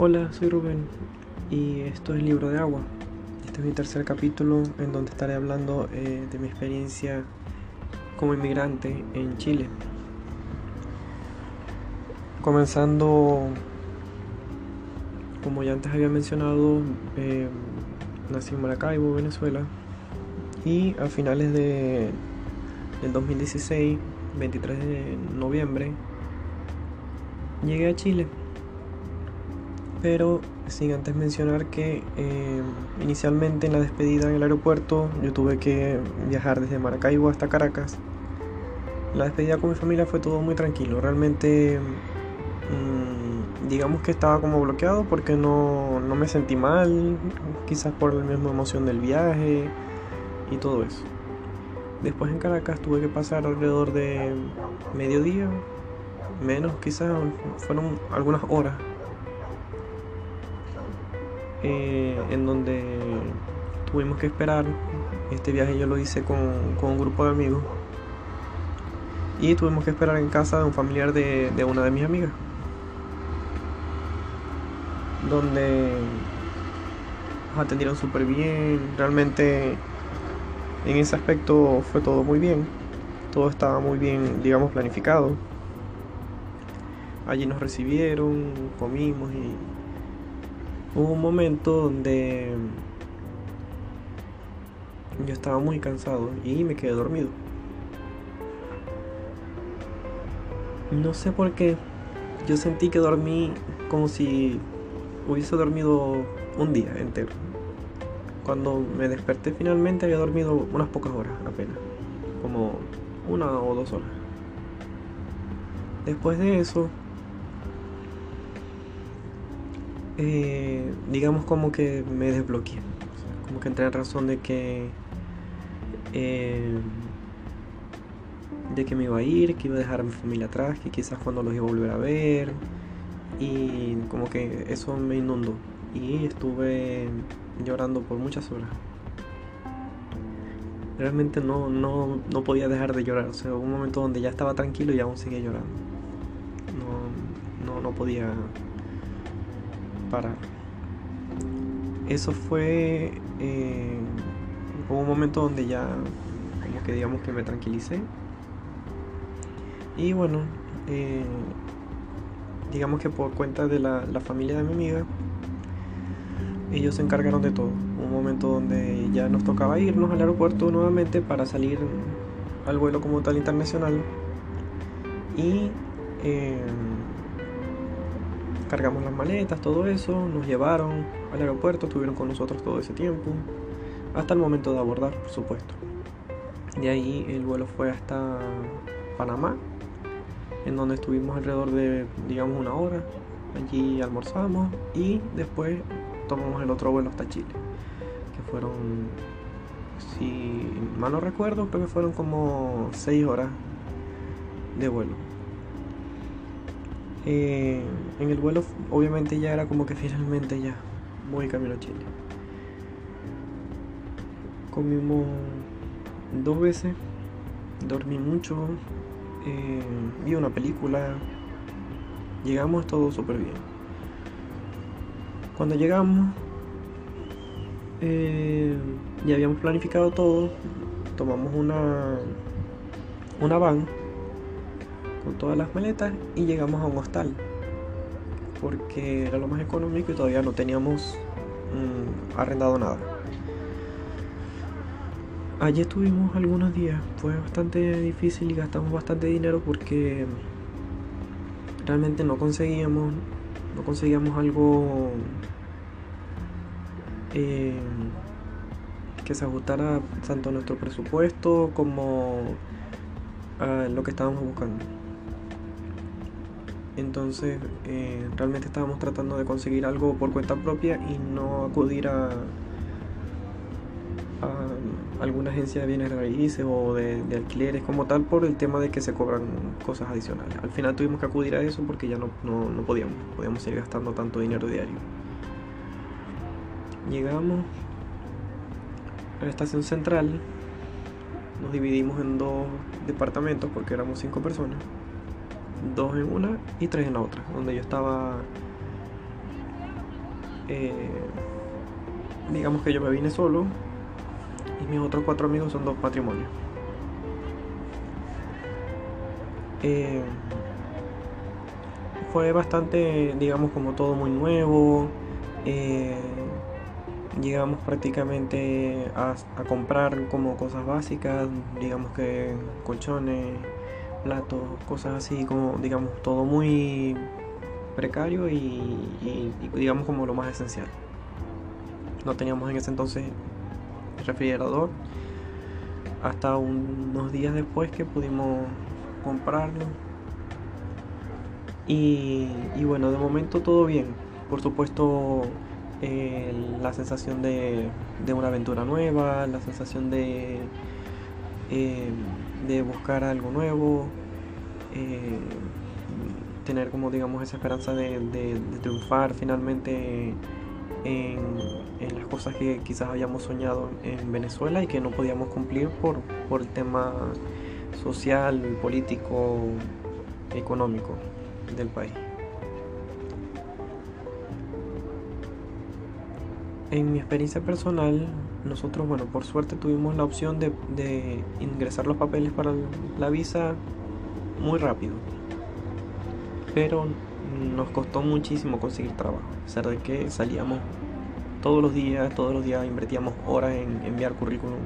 Hola, soy Rubén y esto es Libro de Agua. Este es mi tercer capítulo en donde estaré hablando eh, de mi experiencia como inmigrante en Chile. Comenzando, como ya antes había mencionado, eh, nací en Maracaibo, Venezuela, y a finales de, del 2016, 23 de noviembre, llegué a Chile pero sin antes mencionar que eh, inicialmente en la despedida en el aeropuerto yo tuve que viajar desde Maracaibo hasta Caracas. La despedida con mi familia fue todo muy tranquilo, realmente mm, digamos que estaba como bloqueado porque no, no me sentí mal, quizás por la misma emoción del viaje y todo eso. Después en Caracas tuve que pasar alrededor de mediodía, menos quizás, fueron algunas horas eh, en donde tuvimos que esperar. Este viaje yo lo hice con, un grupo de amigos. Y tuvimos que esperar en casa de un familiar de, una de mis amigas. Donde nos atendieron súper bien. Realmente en ese aspecto fue todo muy bien. Todo estaba muy bien, digamos, planificado. Allí nos recibieron, comimos y Hubo un momento donde yo estaba muy cansado y me quedé dormido. No sé por qué. Yo sentí que dormí como si hubiese dormido un día entero. Cuando me desperté finalmente había dormido unas pocas horas apenas. Como una o dos horas. Después de eso eh, digamos como que me desbloqueé. como que entré en razón de que eh, de que me iba a ir, que iba a dejar a mi familia atrás, que quizás cuando los iba a volver a ver. Y como que eso me inundó. Y estuve llorando por muchas horas. Realmente no, no, no podía dejar de llorar. O sea, hubo un momento donde ya estaba tranquilo y aún seguía llorando. No, no, no podía para. Eso fue eh, un momento donde ya como que digamos que me tranquilicé. Y bueno eh, digamos que por cuenta de la, familia de mi amiga ellos se encargaron de todo. Un momento donde ya nos tocaba irnos al aeropuerto nuevamente para salir al vuelo como tal internacional. Y eh, cargamos las maletas, todo eso, nos llevaron al aeropuerto, estuvieron con nosotros todo ese tiempo, hasta el momento de abordar, por supuesto. De ahí el vuelo fue hasta Panamá, en donde estuvimos alrededor de, digamos, una hora. Allí almorzamos y después tomamos el otro vuelo hasta Chile, que fueron, si mal no recuerdo, creo que fueron como 6 horas de vuelo. Eh, en el vuelo obviamente ya era como que finalmente ya voy camino a Chile. Comimos dos veces, dormí mucho, eh, vi una película, llegamos todo súper bien. Cuando llegamos, eh, ya habíamos planificado todo, tomamos una, una van todas las maletas y llegamos a un hostal porque era lo más económico y todavía no teníamos mm, arrendado nada. Allí estuvimos algunos días, fue bastante difícil y gastamos bastante dinero porque realmente no conseguíamos, no conseguíamos algo eh, que se ajustara tanto a nuestro presupuesto como a lo que estábamos buscando. Entonces eh, realmente estábamos tratando de conseguir algo por cuenta propia y no acudir a, alguna agencia de bienes raíces o de, alquileres como tal por el tema de que se cobran cosas adicionales. Al final tuvimos que acudir a eso porque ya no, no podíamos, podíamos seguir gastando tanto dinero diario. Llegamos a la estación central, nos dividimos en dos departamentos porque éramos cinco personas dos en una y tres en la otra, donde yo estaba eh, digamos que yo me vine solo y mis otros cuatro amigos son dos matrimonios. Eh, fue bastante, digamos, como todo muy nuevo. Eh, llegamos prácticamente a, comprar como cosas básicas, digamos que colchones, platos, cosas así, como digamos todo muy precario y, digamos como lo más esencial. No teníamos en ese entonces refrigerador hasta unos días después que pudimos comprarlo. Y, y bueno, de momento todo bien. Por supuesto, la sensación de, una aventura nueva, la sensación de, eh, de buscar algo nuevo, eh, tener como digamos esa esperanza de, triunfar finalmente en, las cosas que quizás habíamos soñado en Venezuela y que no podíamos cumplir por, por el tema social, político, económico del país. En mi experiencia personal, nosotros, bueno, por suerte tuvimos la opción de, ingresar los papeles para la visa muy rápido. Pero nos costó muchísimo conseguir trabajo. A pesar de que salíamos todos los días, todos los días invertíamos horas en enviar currículum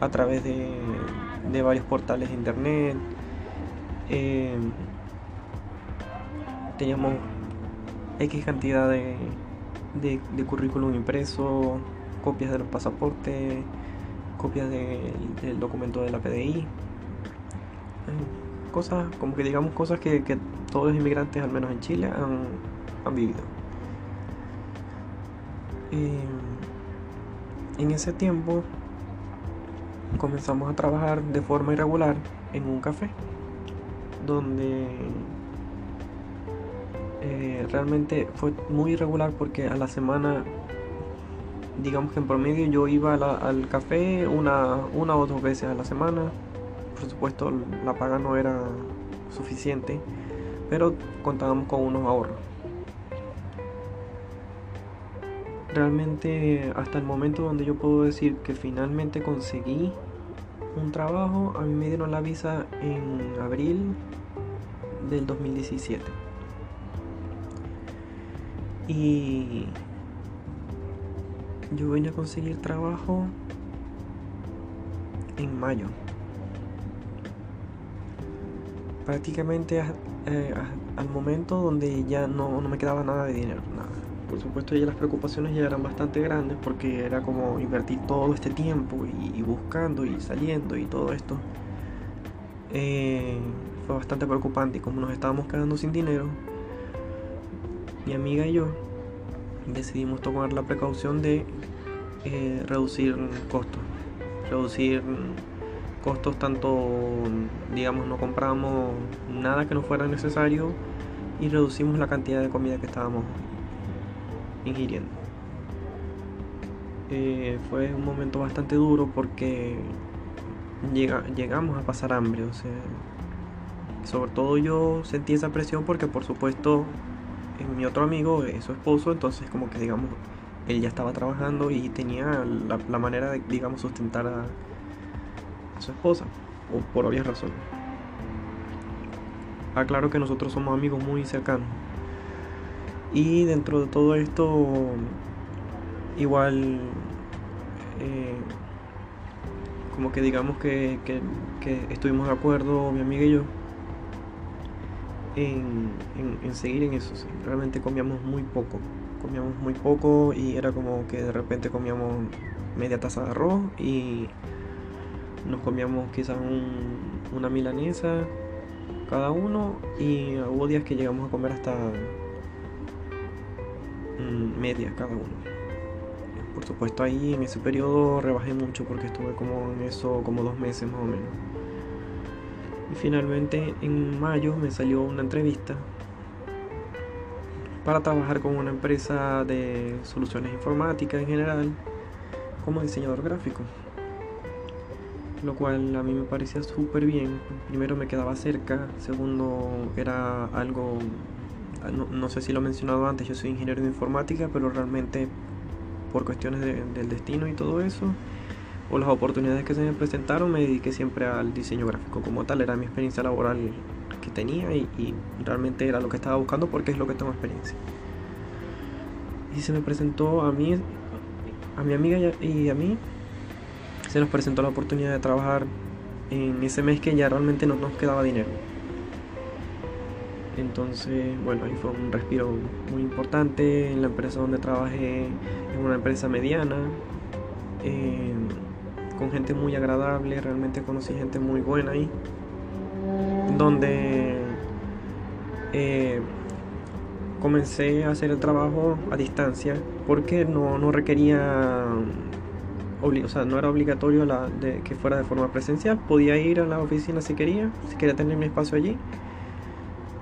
a través de, varios portales de internet. Eh, teníamos X cantidad de, de, currículum impreso, copias del pasaporte, copias del documento de la PDI. Cosas, como que digamos cosas que, todos los inmigrantes, al menos en Chile, han, vivido. en ese tiempo comenzamos a trabajar de forma irregular en un café donde eh, realmente fue muy irregular porque a la semana, digamos que en promedio yo iba al café una, una o dos veces a la semana. Por supuesto la paga no era suficiente, pero contábamos con unos ahorros. Realmente hasta el momento donde yo puedo decir que finalmente conseguí un trabajo, a mí me dieron la visa en abril del 2017. Y yo vine a conseguir trabajo en mayo. Prácticamente eh, al momento donde ya no, me quedaba nada de dinero, nada. Por supuesto ya las preocupaciones ya eran bastante grandes porque era como invertir todo este tiempo y, buscando y saliendo y todo esto. Eh, fue bastante preocupante y como nos estábamos quedando sin dinero, mi amiga y yo decidimos tomar la precaución de eh, reducir costos. Reducir costos tanto, digamos, no compramos nada que no fuera necesario y reducimos la cantidad de comida que estábamos ingiriendo. Eh, fue un momento bastante duro porque llegamos a pasar hambre, o sea, sobre todo yo sentí esa presión porque por supuesto mi otro amigo es su esposo, entonces como que digamos, él ya estaba trabajando y tenía la, manera de, digamos, sustentar a, su esposa, o por obvias razones. Aclaro que nosotros somos amigos muy cercanos. Y dentro de todo esto, igual, eh, como que digamos que, que estuvimos de acuerdo, mi amiga y yo, en, seguir en eso. Realmente comíamos muy poco. Comíamos muy poco y era como que de repente comíamos media taza de arroz y nos comíamos quizás una milanesa cada uno y hubo días que llegamos a comer hasta mm, media cada uno. Por supuesto ahí en ese periodo rebajé mucho porque estuve como en eso como dos meses más o menos. Y finalmente en mayo me salió una entrevista para trabajar con una empresa de soluciones informáticas en general como diseñador gráfico. Lo cual a mí me parecía súper bien. Primero me quedaba cerca, segundo era algo no, sé si lo he mencionado antes, yo soy ingeniero de informática, pero realmente por cuestiones del destino y todo eso, o las oportunidades que se me presentaron, me dediqué siempre al diseño gráfico como tal, era mi experiencia laboral que tenía y, realmente era lo que estaba buscando porque es lo que tengo experiencia. Y se me presentó a mí, a mi amiga y a mí, se nos presentó la oportunidad de trabajar en ese mes que ya realmente no nos quedaba dinero. Entonces, bueno, ahí fue un respiro muy importante. En la empresa donde trabajé es una empresa mediana, eh, con gente muy agradable, realmente conocí gente muy buena ahí, donde eh, comencé a hacer el trabajo a distancia porque no, no requería o sea, no era obligatorio la, de, que fuera de forma presencial. Podía ir a la oficina si quería, si quería tener mi espacio allí.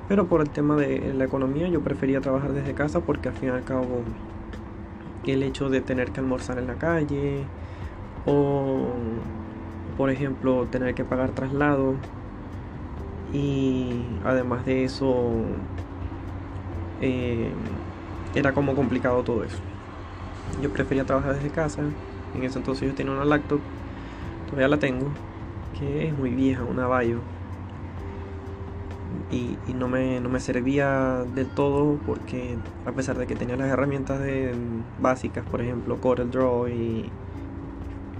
Pero por el tema de la economía yo prefería trabajar desde casa porque al fin y al cabo el hecho de tener que almorzar en la calle o por ejemplo tener que pagar traslado y además de eso eh, era como complicado todo eso. Yo prefería trabajar desde casa en ese entonces yo tenía una laptop, todavía la tengo, que es muy vieja, una Bayo. Y, no, me, no, me, servía del todo porque a pesar de que tenía las herramientas de, básicas, por ejemplo Draw y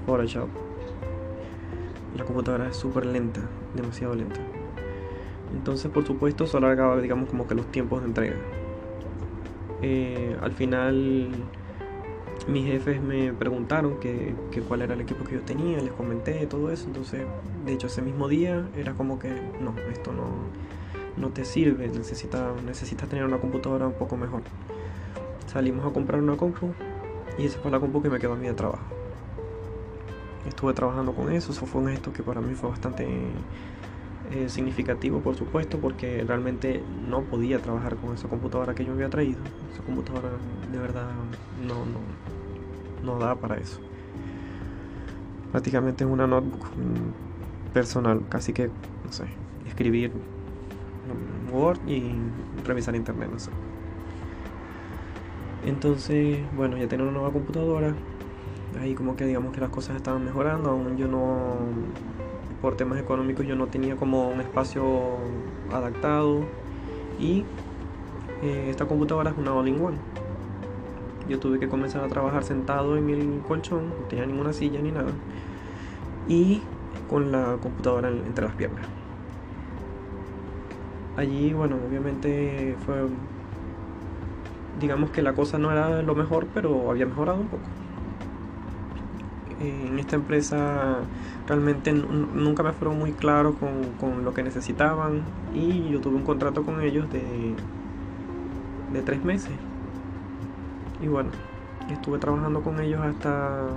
Photoshop, la computadora es súper lenta, demasiado lenta. Entonces por supuesto eso alargaba digamos como que los tiempos de entrega. Eh, al final mis jefes me preguntaron que, cuál era el equipo que yo tenía, les comenté todo eso, entonces de hecho ese mismo día era como que no, esto no, no te sirve, necesitas tener una computadora un poco mejor. Salimos a comprar una compu y esa fue la compu que me quedó a mí de trabajo. Estuve trabajando con eso, eso fue un gesto que para mí fue bastante eh, significativo, por supuesto, porque realmente no podía trabajar con esa computadora que yo había traído. Esa computadora de verdad no, no, no da para eso. Prácticamente es una notebook personal, casi que, no sé, escribir Word y revisar internet, no sé. Entonces, bueno, ya tengo una nueva computadora. Ahí como que digamos que las cosas estaban mejorando, aún yo no por temas económicos yo no tenía como un espacio adaptado y eh, esta computadora es una all-in-one yo tuve que comenzar a trabajar sentado en el colchón, no tenía ninguna silla ni nada. Y con la computadora entre las piernas. Allí, bueno, obviamente fue, digamos que la cosa no era lo mejor, pero había mejorado un poco. En esta empresa realmente nunca me fueron muy claros con, con, lo que necesitaban y yo tuve un contrato con ellos de, de tres meses y bueno, estuve trabajando con ellos hasta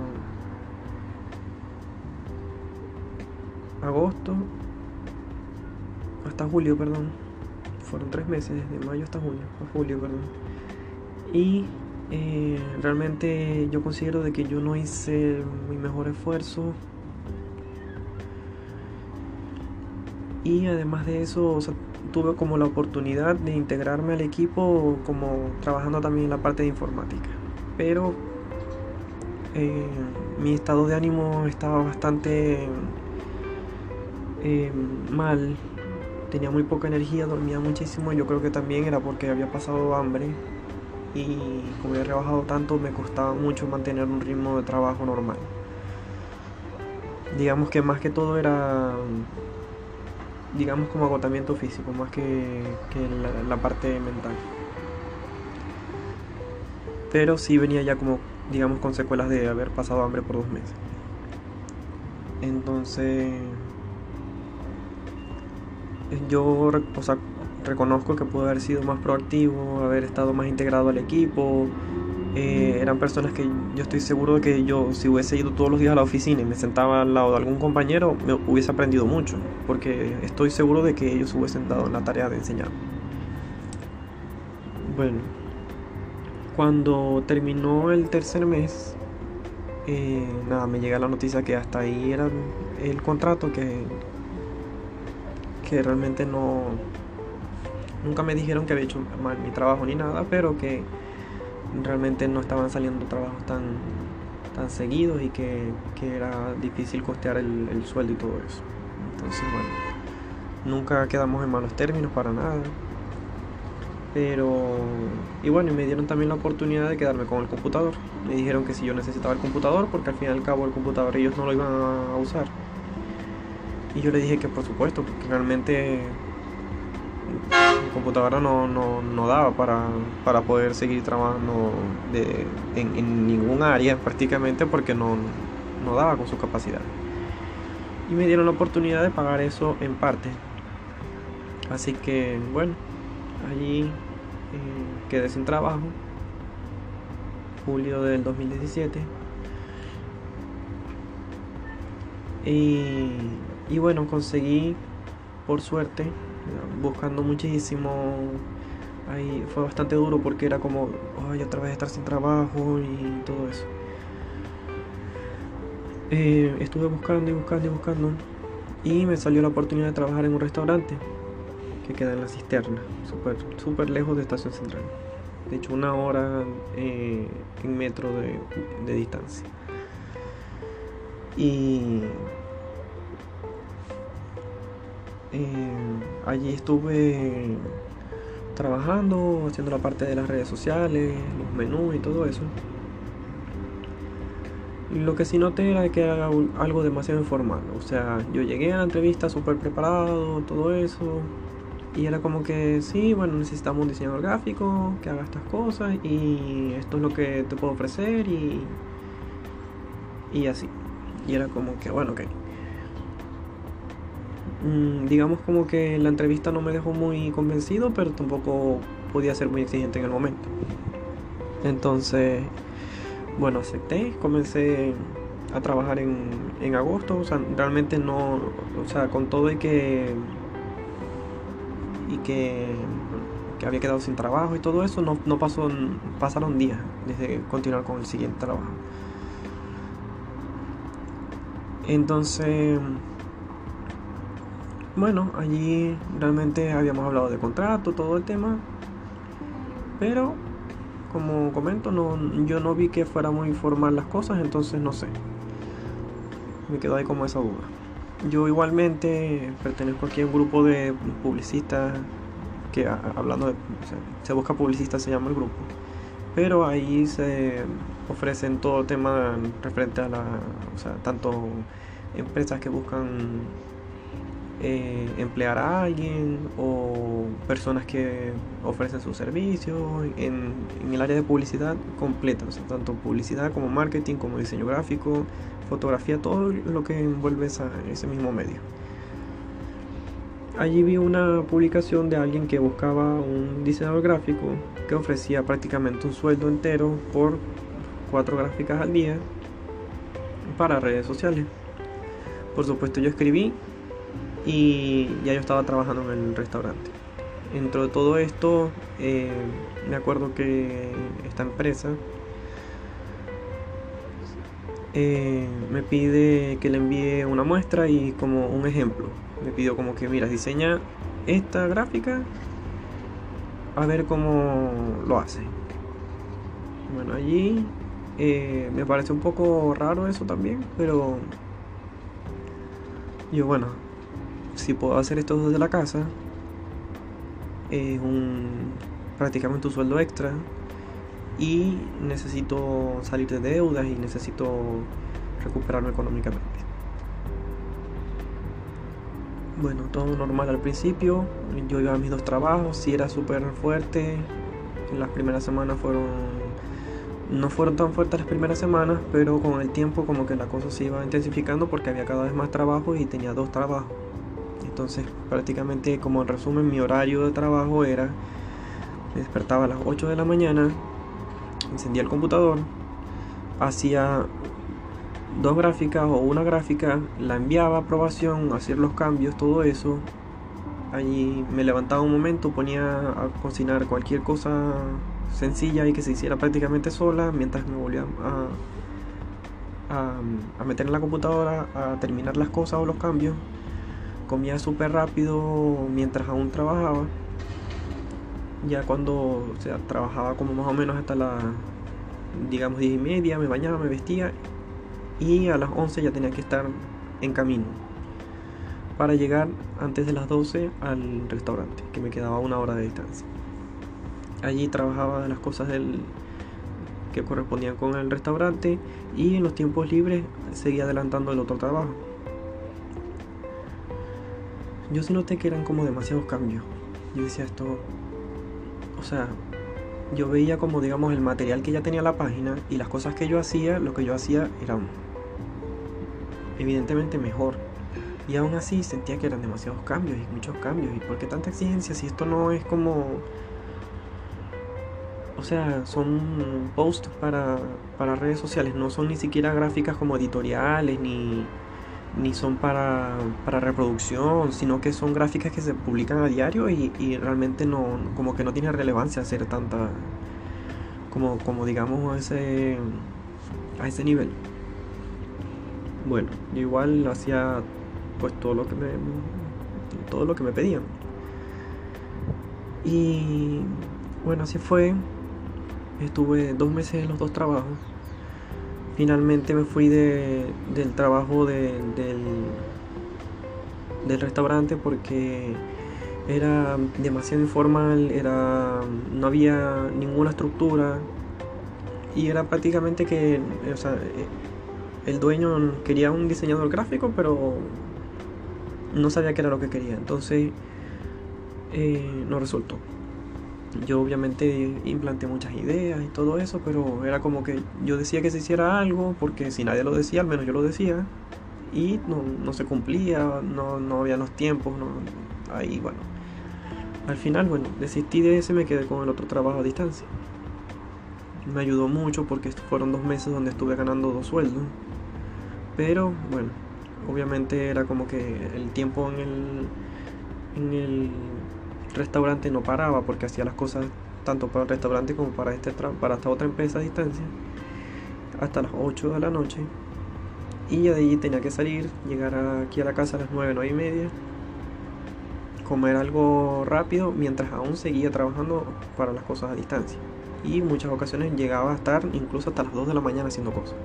agosto, hasta julio, perdón. Fueron tres meses, desde mayo hasta junio, hasta julio, perdón. Y eh, realmente yo considero de que yo no hice mi mejor esfuerzo. Y además de eso, tuve como la oportunidad de integrarme al equipo como trabajando también en la parte de informática. Pero eh, mi estado de ánimo estaba bastante eh, mal, tenía muy poca energía, dormía muchísimo, yo creo que también era porque había pasado hambre y como había rebajado tanto me costaba mucho mantener un ritmo de trabajo normal. Digamos que más que todo era digamos como agotamiento físico más que, la, parte mental. Pero sí venía ya como, digamos, con secuelas de haber pasado hambre por dos meses. Entonces, yo o sea, reconozco que pude haber sido más proactivo, haber estado más integrado al equipo, eh, eran personas que yo estoy seguro de que yo si hubiese ido todos los días a la oficina y me sentaba al lado de algún compañero, me hubiese aprendido mucho, porque estoy seguro de que ellos hubiesen dado la tarea de enseñar. Bueno, cuando terminó el tercer mes, eh, nada, me llega la noticia que hasta ahí era el contrato que, que realmente no, Nunca me dijeron que había hecho mal mi trabajo ni nada, pero que realmente no estaban saliendo trabajos tan, tan seguidos y que, era difícil costear el, el sueldo y todo eso. Entonces, bueno, nunca quedamos en malos términos para nada. Pero, y bueno, y me dieron también la oportunidad de quedarme con el computador. Me dijeron que si yo necesitaba el computador, porque al fin y al cabo el computador ellos no lo iban a usar. Y yo le dije que por supuesto, porque realmente computadora no, no, daba para, para, poder seguir trabajando de, en, en, ningún área prácticamente porque no, no daba con su capacidad. Y me dieron la oportunidad de pagar eso en parte. Así que bueno, allí eh, quedé sin trabajo. Julio del 2017. Y, y bueno, conseguí, por suerte, buscando muchísimo. Ahí fue bastante duro porque era como, ay, otra vez estar sin trabajo y todo eso. Eh, estuve buscando y buscando y buscando y me salió la oportunidad de trabajar en un restaurante que queda en la cisterna, súper super lejos de Estación Central. De hecho, una hora eh, en metro de, de distancia. Y allí estuve trabajando, haciendo la parte de las redes sociales, los menús y todo eso. Lo que sí noté era que era algo demasiado informal. O sea, yo llegué a la entrevista súper preparado, todo eso. Y era como que, sí, bueno, necesitamos un diseñador gráfico que haga estas cosas y esto es lo que te puedo ofrecer y, y así. Y era como que, bueno, ok. Mm, digamos como que la entrevista no me dejó muy convencido, pero tampoco podía ser muy exigente en el momento. Entonces, bueno, acepté, comencé a trabajar en, en agosto, o sea, realmente no, o sea, con todo y que y que, que había quedado sin trabajo y todo eso, no, no pasó, pasaron días desde continuar con el siguiente trabajo. Entonces, bueno, allí realmente habíamos hablado de contrato, todo el tema. Pero, como comento, no, yo no vi que fuera muy formal las cosas, entonces no sé. Me quedó ahí como esa duda. Yo igualmente pertenezco aquí a un grupo de publicistas que hablando de se busca publicista se llama el grupo pero ahí se ofrecen todo tema referente a la o sea tanto empresas que buscan eh, emplear a alguien o personas que ofrecen sus servicios en, el área de publicidad completa, tanto publicidad como marketing, como diseño gráfico, fotografía, todo lo que envuelve ese mismo medio. Allí vi una publicación de alguien que buscaba un diseñador gráfico que ofrecía prácticamente un sueldo entero por cuatro gráficas al día para redes sociales. Por supuesto yo escribí y ya yo estaba trabajando en el restaurante. Dentro de todo esto, eh, me acuerdo que esta empresa eh, me pide que le envíe una muestra y como un ejemplo. Me pidió como que, mira, diseña esta gráfica a ver cómo lo hace. Bueno, allí eh, me parece un poco raro eso también, pero yo bueno, si puedo hacer esto desde la casa, es un prácticamente un sueldo extra y necesito salir de deudas y necesito recuperarme económicamente. Bueno, todo normal al principio. Yo iba a mis dos trabajos, sí era súper fuerte. Las primeras semanas fueron. No fueron tan fuertes las primeras semanas, pero con el tiempo, como que la cosa se iba intensificando porque había cada vez más trabajo y tenía dos trabajos. Entonces, prácticamente, como en resumen, mi horario de trabajo era: me despertaba a las 8 de la mañana, encendía el computador, hacía dos gráficas o una gráfica, la enviaba a aprobación, hacer los cambios, todo eso. Allí me levantaba un momento, ponía a cocinar cualquier cosa sencilla y que se hiciera prácticamente sola, mientras me volvía a, a, meter en la computadora a terminar las cosas o los cambios. Comía súper rápido mientras aún trabajaba. ya cuando sea, trabajaba como más o menos hasta las, digamos, 10 y media, me bañaba, me vestía y a las 11 ya tenía que estar en camino para llegar antes de las 12 al restaurante, que me quedaba una hora de distancia. Allí trabajaba las cosas del, que correspondían con el restaurante y en los tiempos libres seguía adelantando el otro trabajo. Yo sí noté que eran como demasiados cambios. Yo decía esto, o sea, yo veía como digamos el material que ya tenía la página y las cosas que yo hacía, lo que yo hacía era evidentemente mejor. Y aún así sentía que eran demasiados cambios y muchos cambios. ¿Y por qué tanta exigencia si esto no es como o sea, son posts para, para redes sociales, no son ni siquiera gráficas como editoriales, ni, ni son para, para reproducción, sino que son gráficas que se publican a diario y, y, realmente no, como que no tiene relevancia hacer tanta, como, como digamos a ese, a ese nivel. Bueno, yo igual hacía pues todo lo que me, todo lo que me pedían. Y bueno, así fue. Estuve dos meses en los dos trabajos. Finalmente me fui de, del trabajo del, del restaurante porque era demasiado informal, era, no había ninguna estructura y era prácticamente que o sea, el dueño quería un diseñador gráfico pero no sabía qué era lo que quería, entonces eh, no resultó yo obviamente implanté muchas ideas y todo eso, pero era como que yo decía que se hiciera algo, porque si nadie lo decía, al menos yo lo decía, y no, se cumplía, no, no había los tiempos, no, ahí bueno. Al final, bueno, desistí de ese, me quedé con el otro trabajo a distancia. Me ayudó mucho porque fueron dos meses donde estuve ganando dos sueldos. Pero bueno, obviamente era como que el tiempo en el, en el restaurante no paraba porque hacía las cosas tanto para el restaurante como para, este para esta otra empresa a distancia hasta las 8 de la noche y ya de allí tenía que salir, llegar aquí a la casa a las 9, 9 y media, comer algo rápido mientras aún seguía trabajando para las cosas a distancia. Y muchas ocasiones llegaba a estar incluso hasta las 2 de la mañana haciendo cosas.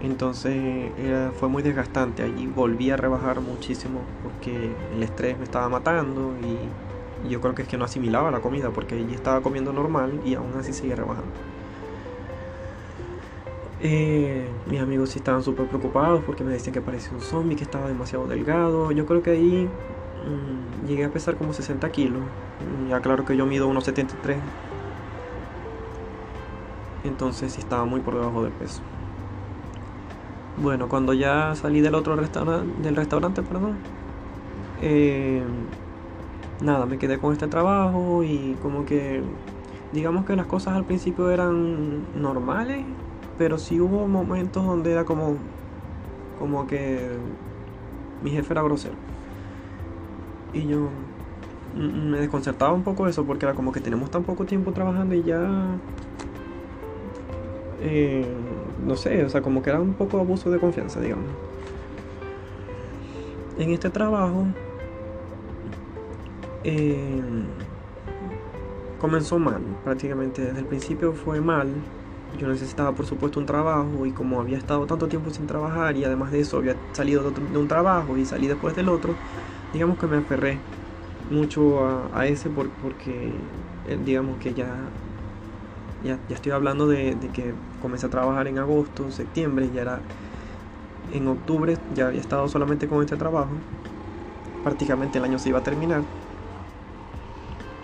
Entonces fue muy desgastante. Allí volví a rebajar muchísimo porque el estrés me estaba matando y, yo creo que es que no asimilaba la comida porque allí estaba comiendo normal y aún así seguía rebajando. Eh, mis amigos sí estaban súper preocupados porque me decían que parecía un zombie, que estaba demasiado delgado. Yo creo que ahí mm, llegué a pesar como 60 kilos. Ya claro que yo mido unos 73. Entonces sí estaba muy por debajo del peso. Bueno, cuando ya salí del otro restaurante, del restaurante, perdón, eh, nada, me quedé con este trabajo y como que, digamos que las cosas al principio eran normales, pero sí hubo momentos donde era como, como que mi jefe era grosero. Y yo me desconcertaba un poco eso porque era como que tenemos tan poco tiempo trabajando y ya... Eh, no sé, o sea, como que era un poco abuso de confianza, digamos. En este trabajo eh, comenzó mal, prácticamente desde el principio fue mal. Yo necesitaba por supuesto un trabajo y como había estado tanto tiempo sin trabajar y además de eso había salido de, un trabajo y salí después del otro, digamos que me aferré mucho a, ese porque eh, digamos que ya ya, estoy hablando de, que comencé a trabajar en agosto, septiembre, ya era en octubre, ya había estado solamente con este trabajo, prácticamente el año se iba a terminar.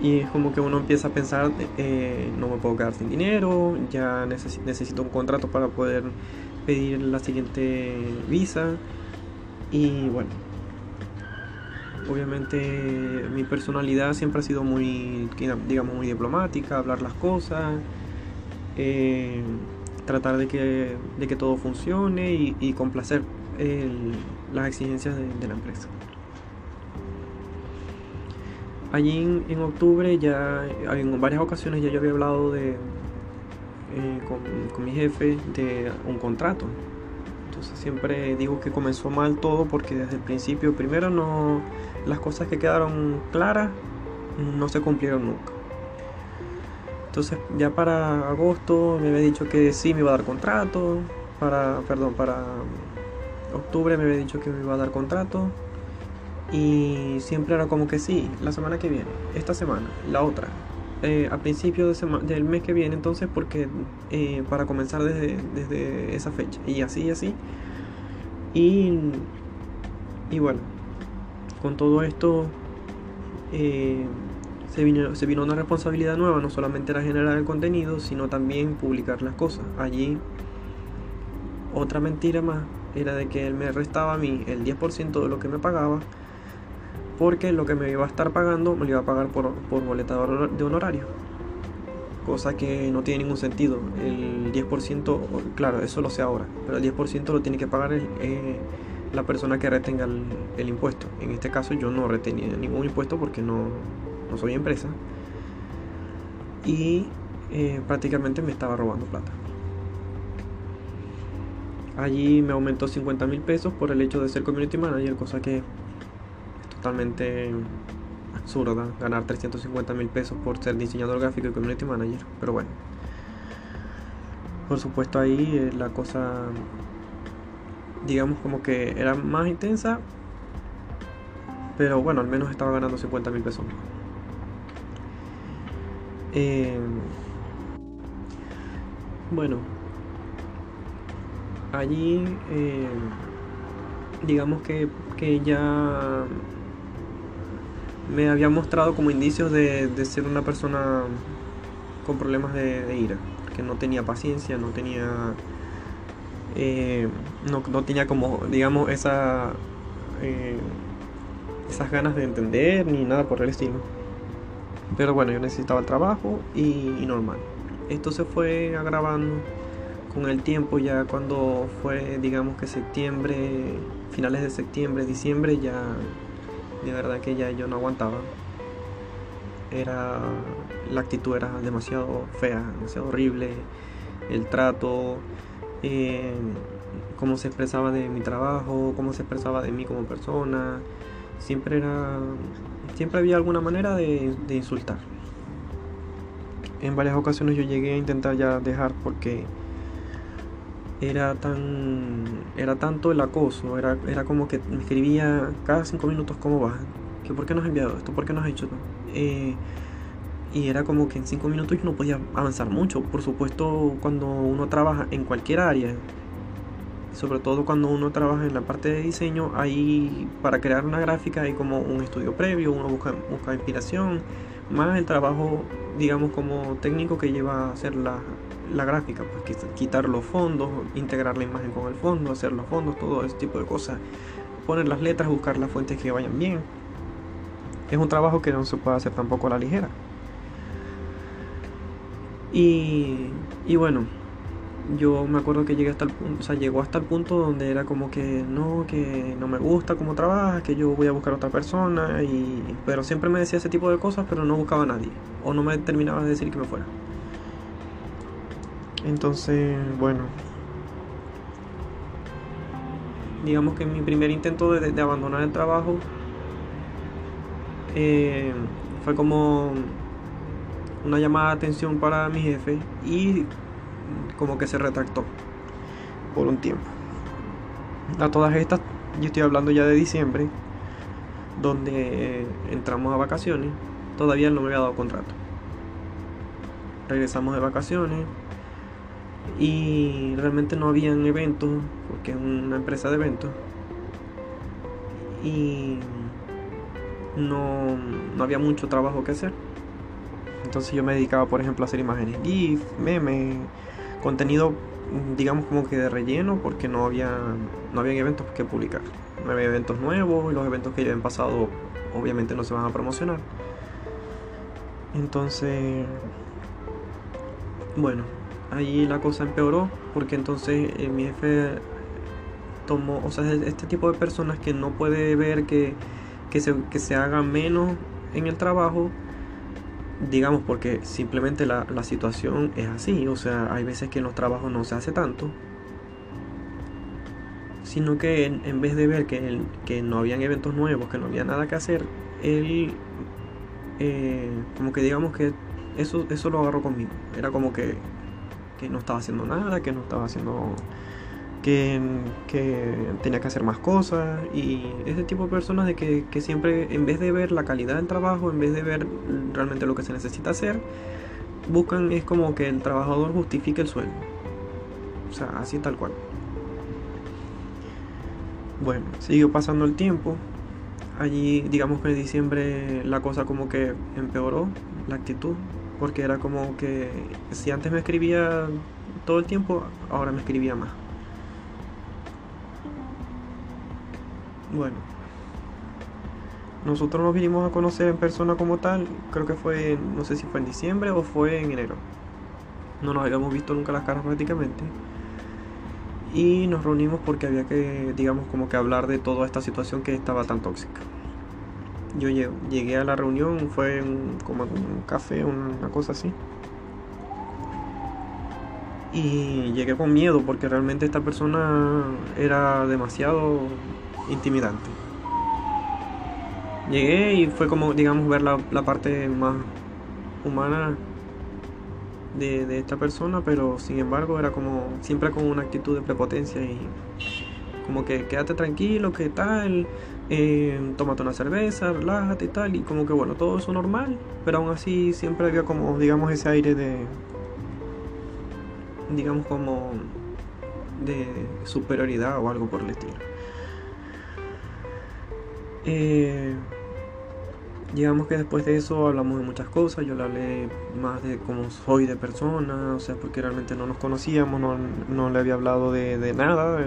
Y es como que uno empieza a pensar, eh, no me puedo quedar sin dinero, ya necesito un contrato para poder pedir la siguiente visa. Y bueno, obviamente mi personalidad siempre ha sido muy, digamos, muy diplomática, hablar las cosas, eh, tratar de que, de que todo funcione y, complacer las exigencias de, la empresa. Allí en, octubre ya en varias ocasiones ya yo había hablado de eh, con, con mi jefe de un contrato. Entonces siempre digo que comenzó mal todo porque desde el principio primero no las cosas que quedaron claras no se cumplieron nunca. Entonces ya para agosto me había dicho que sí me iba a dar contrato, para, perdón, para octubre me había dicho que me iba a dar contrato y siempre era como que sí, la semana que viene, esta semana, la otra, eh, a principio del mes que viene, entonces, porque eh, para comenzar desde, desde, esa fecha, y así y así. Y, y bueno, con todo esto eh, se, vino, una responsabilidad nueva, no solamente era generar el contenido, sino también publicar las cosas. Allí, otra mentira más era de que él me restaba a mí el 10% de lo que me pagaba porque lo que me iba a estar pagando me lo iba a pagar por, por boleta de honorario. Cosa que no tiene ningún sentido. El 10%, claro, eso lo sé ahora, pero el 10% lo tiene que pagar eh, la persona que retenga el, impuesto. En este caso yo no retenía ningún impuesto porque no, no soy empresa. Y eh, prácticamente me estaba robando plata. Allí me aumentó 50 mil pesos por el hecho de ser community manager, cosa que totalmente absurda ganar 350 mil pesos por ser diseñador gráfico y community manager. Pero bueno, por supuesto ahí eh, la cosa, digamos como que era más intensa. Pero bueno, al menos estaba ganando 50 mil pesos eh, bueno, allí eh, digamos que, que ya me había mostrado como indicios de, ser una persona con problemas de, ira, que no tenía paciencia, no tenía, eh, no, tenía como, digamos, esa, esas ganas de entender ni nada por el estilo. Pero bueno, yo necesitaba el trabajo y, normal. Esto se fue agravando con el tiempo ya cuando fue digamos que septiembre, finales de septiembre, diciembre ya de verdad que ya yo no aguantaba. Era la actitud era demasiado fea, demasiado horrible, el trato, eh, cómo se expresaba de mi trabajo, cómo se expresaba de mí como persona, siempre era, siempre había alguna manera de, insultar. En varias ocasiones yo llegué a intentar ya dejar porque era tan era tanto el acoso era, era como que me escribía cada cinco minutos cómo vas que por qué no has enviado esto por qué no has hecho esto eh, y era como que en cinco minutos yo no podía avanzar mucho. Por supuesto cuando uno trabaja en cualquier área sobre todo cuando uno trabaja en la parte de diseño ahí para crear una gráfica hay como un estudio previo uno busca, busca inspiración más el trabajo digamos como técnico que lleva a hacer la, la gráfica, pues quitar los fondos, integrar la imagen con el fondo, hacer los fondos, todo ese tipo de cosas, poner las letras, buscar las fuentes que vayan bien. Es un trabajo que no se puede hacer tampoco a la ligera. Y, y bueno, yo me acuerdo que llegué hasta el punto, o sea, llegó hasta el punto donde era como que no, que no me gusta cómo trabaja, que yo voy a buscar a otra persona, y, pero siempre me decía ese tipo de cosas, pero no buscaba a nadie, o no me terminaba de decir que me fuera. Entonces, bueno, digamos que mi primer intento de, abandonar el trabajo eh, fue como una llamada de atención para mi jefe y como que se retractó por un tiempo. A todas estas, yo estoy hablando ya de diciembre, donde entramos a vacaciones, todavía no me había dado contrato. Regresamos de vacaciones, y realmente no habían eventos porque es una empresa de eventos y no, había mucho trabajo que hacer entonces yo me dedicaba por ejemplo a hacer imágenes GIF, memes, contenido digamos como que de relleno porque no había no había eventos que publicar. No había eventos nuevos y los eventos que ya habían pasado obviamente no se van a promocionar. Entonces bueno ahí la cosa empeoró porque entonces eh, mi jefe tomó, o sea, este tipo de personas que no puede ver que, que, se, que se haga menos en el trabajo, digamos, porque simplemente la, la, situación es así, o sea, hay veces que en los trabajos no se hace tanto, sino que en, vez de ver que, que no habían eventos nuevos, que no había nada que hacer, él eh, como que digamos que eso, eso lo agarró conmigo. Era como que, que no estaba haciendo nada, que no estaba haciendo que, tenía que hacer más cosas y ese tipo de personas de que, que, siempre en vez de ver la calidad del trabajo, en vez de ver realmente lo que se necesita hacer, buscan es como que el trabajador justifique el sueldo. O sea, así tal cual. Bueno, siguió pasando el tiempo. Allí, digamos que en diciembre la cosa como que empeoró, la actitud, porque era como que si antes me escribía todo el tiempo, ahora me escribía más. Bueno, nosotros nos vinimos a conocer en persona como tal, creo que fue, no sé si fue en diciembre o fue en enero. No nos habíamos visto nunca las caras prácticamente. Y nos reunimos porque había que, digamos, como que hablar de toda esta situación que estaba tan tóxica. Yo llegué a la reunión, fue como un café, una cosa así. Y llegué con miedo porque realmente esta persona era demasiado intimidante. Llegué y fue como, digamos, ver la, parte más humana de, esta persona, pero sin embargo era como siempre con una actitud de prepotencia y como que quédate tranquilo, que tal, eh, tómate una cerveza, relájate y tal, y como que bueno, todo eso normal, pero aún así siempre había como, digamos, ese aire de, digamos, como de superioridad o algo por el estilo. Eh, digamos que después de eso hablamos de muchas cosas, yo le hablé más de cómo soy de persona, o sea, porque realmente no nos conocíamos, no, le había hablado de, nada,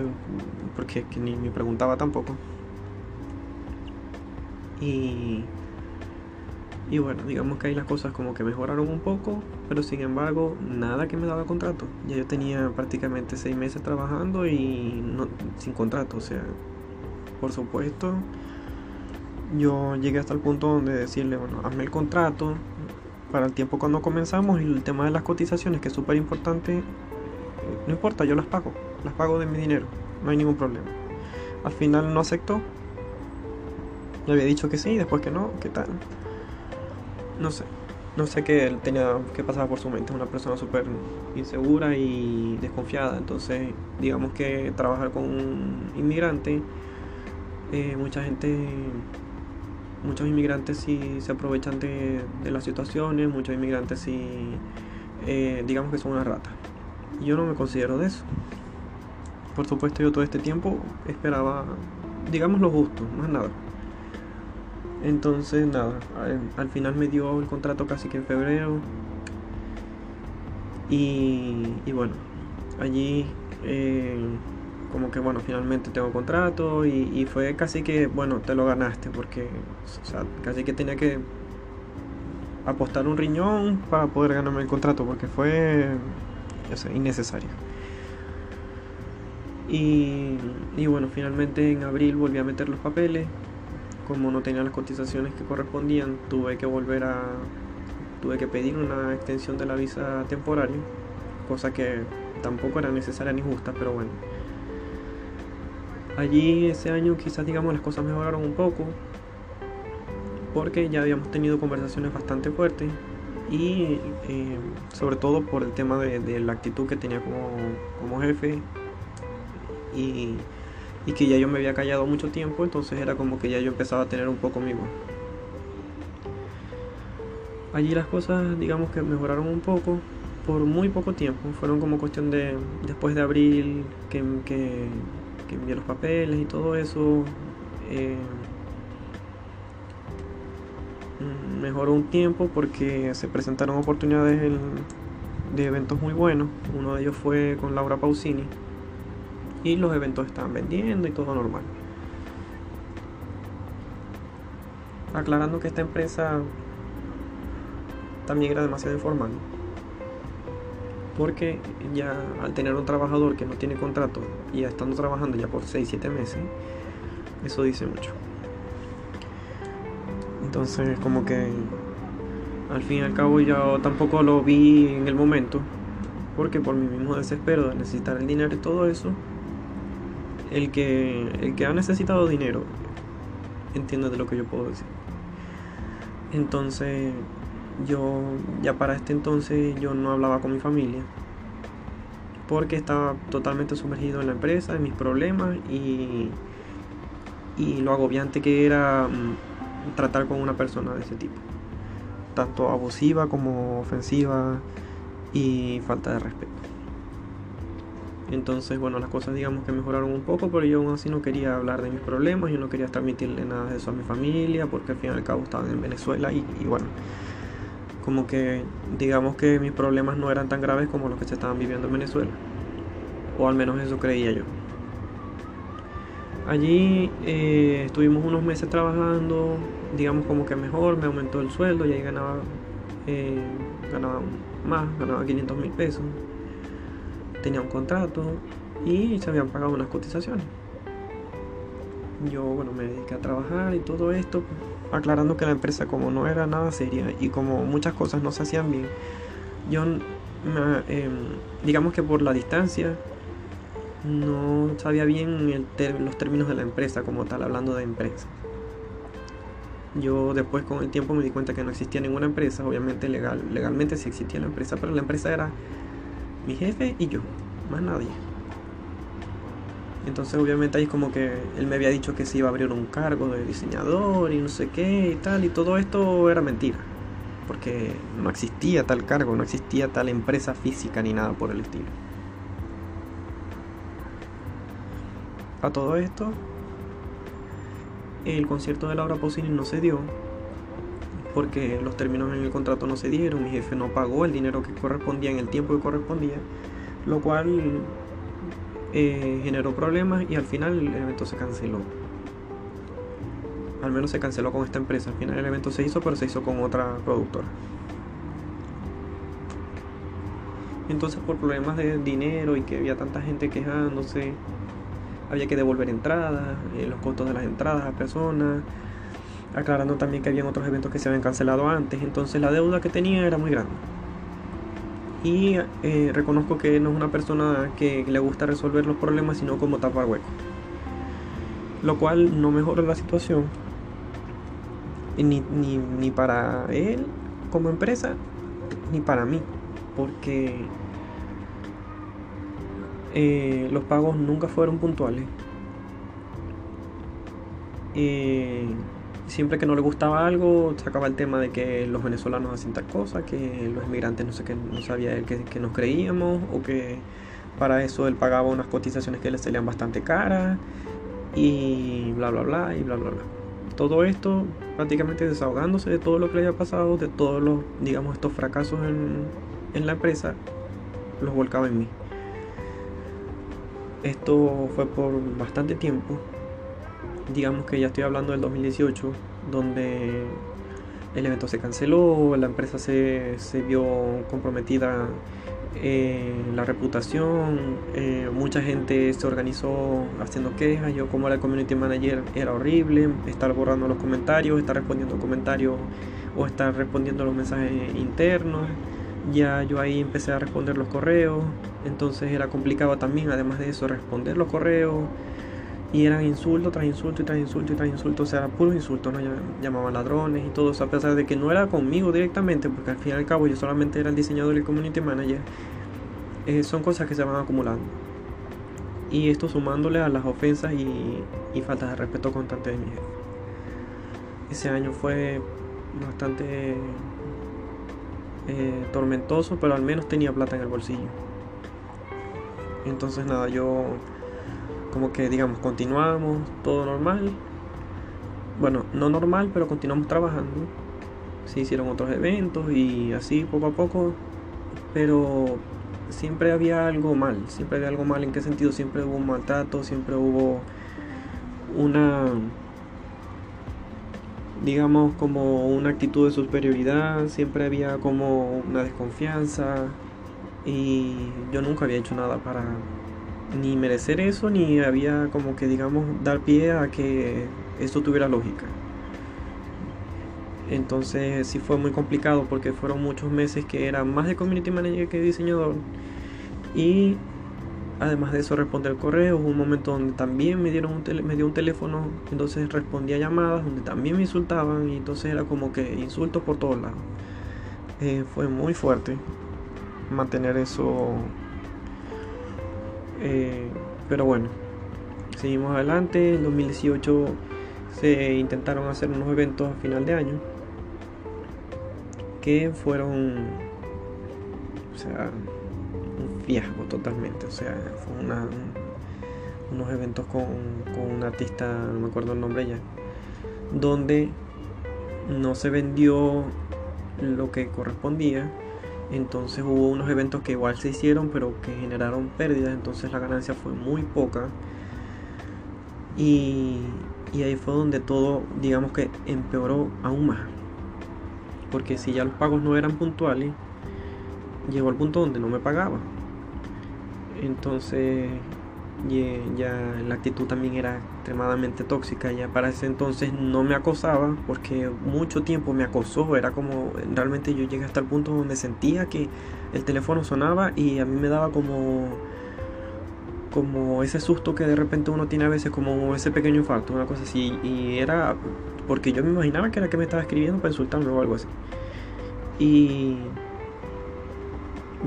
porque ni me preguntaba tampoco. Y, y bueno, digamos que ahí las cosas como que mejoraron un poco, pero sin embargo, nada que me daba contrato. Ya yo tenía prácticamente seis meses trabajando y no, sin contrato, o sea, por supuesto yo llegué hasta el punto donde decirle, bueno, hazme el contrato para el tiempo cuando comenzamos y el tema de las cotizaciones, que es súper importante, no importa, yo las pago, las pago de mi dinero, no hay ningún problema. Al final no aceptó, le había dicho que sí, después que no, ¿qué tal? No sé, no sé qué tenía que pasar por su mente, es una persona súper insegura y desconfiada, entonces digamos que trabajar con un inmigrante, eh, mucha gente muchos inmigrantes sí se aprovechan de, las situaciones, muchos inmigrantes sí, eh, digamos que son una rata. Yo no me considero de eso. Por supuesto, yo todo este tiempo esperaba, digamos, lo justo, más nada. Entonces, nada, al, final me dio el contrato casi que en febrero. Y, y bueno, allí eh, como que bueno, finalmente tengo contrato y, fue casi que, bueno, te lo ganaste porque, o sea, casi que tenía que apostar un riñón para poder ganarme el contrato porque fue innecesario. Y, y bueno, finalmente en abril volví a meter los papeles. Como no tenía las cotizaciones que correspondían, tuve que volver a. Tuve que pedir una extensión de la visa temporaria, cosa que tampoco era necesaria ni justa, pero bueno Allí ese año quizás digamos las cosas mejoraron un poco porque ya habíamos tenido conversaciones bastante fuertes y eh, sobre todo por el tema de, la actitud que tenía como, jefe y, que ya yo me había callado mucho tiempo, entonces era como que ya yo empezaba a tener un poco mi voz. Allí las cosas digamos que mejoraron un poco por muy poco tiempo, fueron como cuestión de después de abril que que envié los papeles y todo eso. Eh, mejoró un tiempo porque se presentaron oportunidades de eventos muy buenos. Uno de ellos fue con Laura Pausini. Y los eventos estaban vendiendo y todo normal. Aclarando que esta empresa también era demasiado informal porque ya al tener un trabajador que no tiene contrato y estando trabajando ya por 6-7 meses, eso dice mucho. Entonces como que al fin y al cabo yo tampoco lo vi en el momento, porque por mi mismo desespero de necesitar el dinero y todo eso, el que, el que ha necesitado dinero entiende de lo que yo puedo decir. Entonces yo ya para este entonces yo no hablaba con mi familia porque estaba totalmente sumergido en la empresa, en mis problemas y, y lo agobiante que era mm, tratar con una persona de ese tipo, tanto abusiva como ofensiva y falta de respeto. Entonces, bueno, las cosas digamos que mejoraron un poco, pero yo aún así no quería hablar de mis problemas, yo no quería transmitirle nada de eso a mi familia, porque al fin y al cabo estaban en Venezuela y, y bueno, como que digamos que mis problemas no eran tan graves como los que se estaban viviendo en Venezuela, o al menos eso creía yo. Allí eh, estuvimos unos meses trabajando, digamos como que mejor, me aumentó el sueldo y ahí ganaba, eh, ganaba más, ganaba 500 mil pesos tenía un contrato y se habían pagado unas cotizaciones. Yo, bueno, me dediqué a trabajar y todo esto, aclarando que la empresa como no era nada seria y como muchas cosas no se hacían bien, yo, em, digamos que por la distancia, no sabía bien los términos de la empresa como tal, hablando de empresa. Yo después con el tiempo me di cuenta que no existía ninguna empresa, obviamente legal, legalmente sí existía la empresa, pero la empresa era mi jefe y yo, más nadie. Entonces obviamente ahí como que él me había dicho que se iba a abrir un cargo de diseñador y no sé qué y tal, y todo esto era mentira, porque no existía tal cargo, no existía tal empresa física ni nada por el estilo. A todo esto, el concierto de Laura Pausini no se dio porque los términos en el contrato no se dieron, mi jefe no pagó el dinero que correspondía en el tiempo que correspondía, lo cual eh, generó problemas y al final el evento se canceló. Al menos se canceló con esta empresa. Al final el evento se hizo, pero se hizo con otra productora. Entonces por problemas de dinero y que había tanta gente quejándose, había que devolver entradas, eh, los costos de las entradas a personas, aclarando también que habían otros eventos que se habían cancelado antes, entonces la deuda que tenía era muy grande. Y eh, reconozco que no es una persona que le gusta resolver los problemas, sino como tapar huecos. Lo cual no mejora la situación, ni, ni para él como empresa, ni para mí, porque eh, los pagos nunca fueron puntuales. Eh, siempre que no le gustaba algo, sacaba el tema de que los venezolanos hacen tal cosa, que los inmigrantes no sé qué, no sabía él que, nos creíamos, o que para eso él pagaba unas cotizaciones que le salían bastante caras, y bla bla bla, y bla bla bla. Todo esto prácticamente desahogándose de todo lo que le había pasado, de todos los, digamos, estos fracasos en, en la empresa, los volcaba en mí. Esto fue por bastante tiempo, digamos que ya estoy hablando del 2018, donde el evento se canceló, la empresa se, vio comprometida en la reputación, eh, mucha gente se organizó haciendo quejas, yo como era community manager era horrible, estar borrando los comentarios, estar respondiendo comentarios o estar respondiendo los mensajes internos, ya yo ahí empecé a responder los correos, entonces era complicado también además de eso responder los correos, y eran insultos tras insultos y tras insultos y tras insultos, o sea, puros insultos, ¿no? Llamaban ladrones y todo eso, a pesar de que no era conmigo directamente, porque al fin y al cabo yo solamente era el diseñador y el community manager, eh, son cosas que se van acumulando. Y esto sumándole a las ofensas y, y faltas de respeto constante de mi jefe. Ese año fue bastante eh, tormentoso, pero al menos tenía plata en el bolsillo. Entonces nada, yo como que digamos continuamos todo normal. Bueno no normal pero continuamos trabajando. Se hicieron otros eventos y así poco a poco. Pero siempre había algo mal siempre había algo mal. En qué sentido siempre hubo un maltrato siempre hubo una digamos como una actitud de superioridad. Siempre había como una desconfianza. Y yo nunca había hecho nada para ni merecer eso, ni había como que, digamos, dar pie a que esto tuviera lógica. Entonces sí fue muy complicado porque fueron muchos meses que era más de community manager que diseñador. Y Además de eso, responder correos. Un momento donde también me dieron un me dio un teléfono, entonces respondía llamadas donde también me insultaban y entonces era como que insultos por todos lados. Eh, fue muy fuerte mantener eso. Eh, pero bueno, seguimos adelante. En 2018 se intentaron hacer unos eventos a final de año que fueron, o sea, un fiasco totalmente. O sea, fue unos eventos con, con un artista, no me acuerdo el nombre ya, donde no se vendió lo que correspondía. Entonces hubo unos eventos que igual se hicieron, pero que generaron pérdidas. Entonces la ganancia fue muy poca. Y, y ahí fue donde todo, digamos que empeoró aún más. Porque si ya los pagos no eran puntuales, llegó al punto donde no me pagaba. Entonces ya la actitud también era extremadamente tóxica. Ya para ese entonces no me acosaba porque mucho tiempo me acosó. Era como realmente yo llegué hasta el punto donde sentía que el teléfono sonaba y a mí me daba como como ese susto que de repente uno tiene a veces, como ese pequeño infarto, una cosa así. Y era porque yo me imaginaba que era que me estaba escribiendo para insultarme o algo así. Y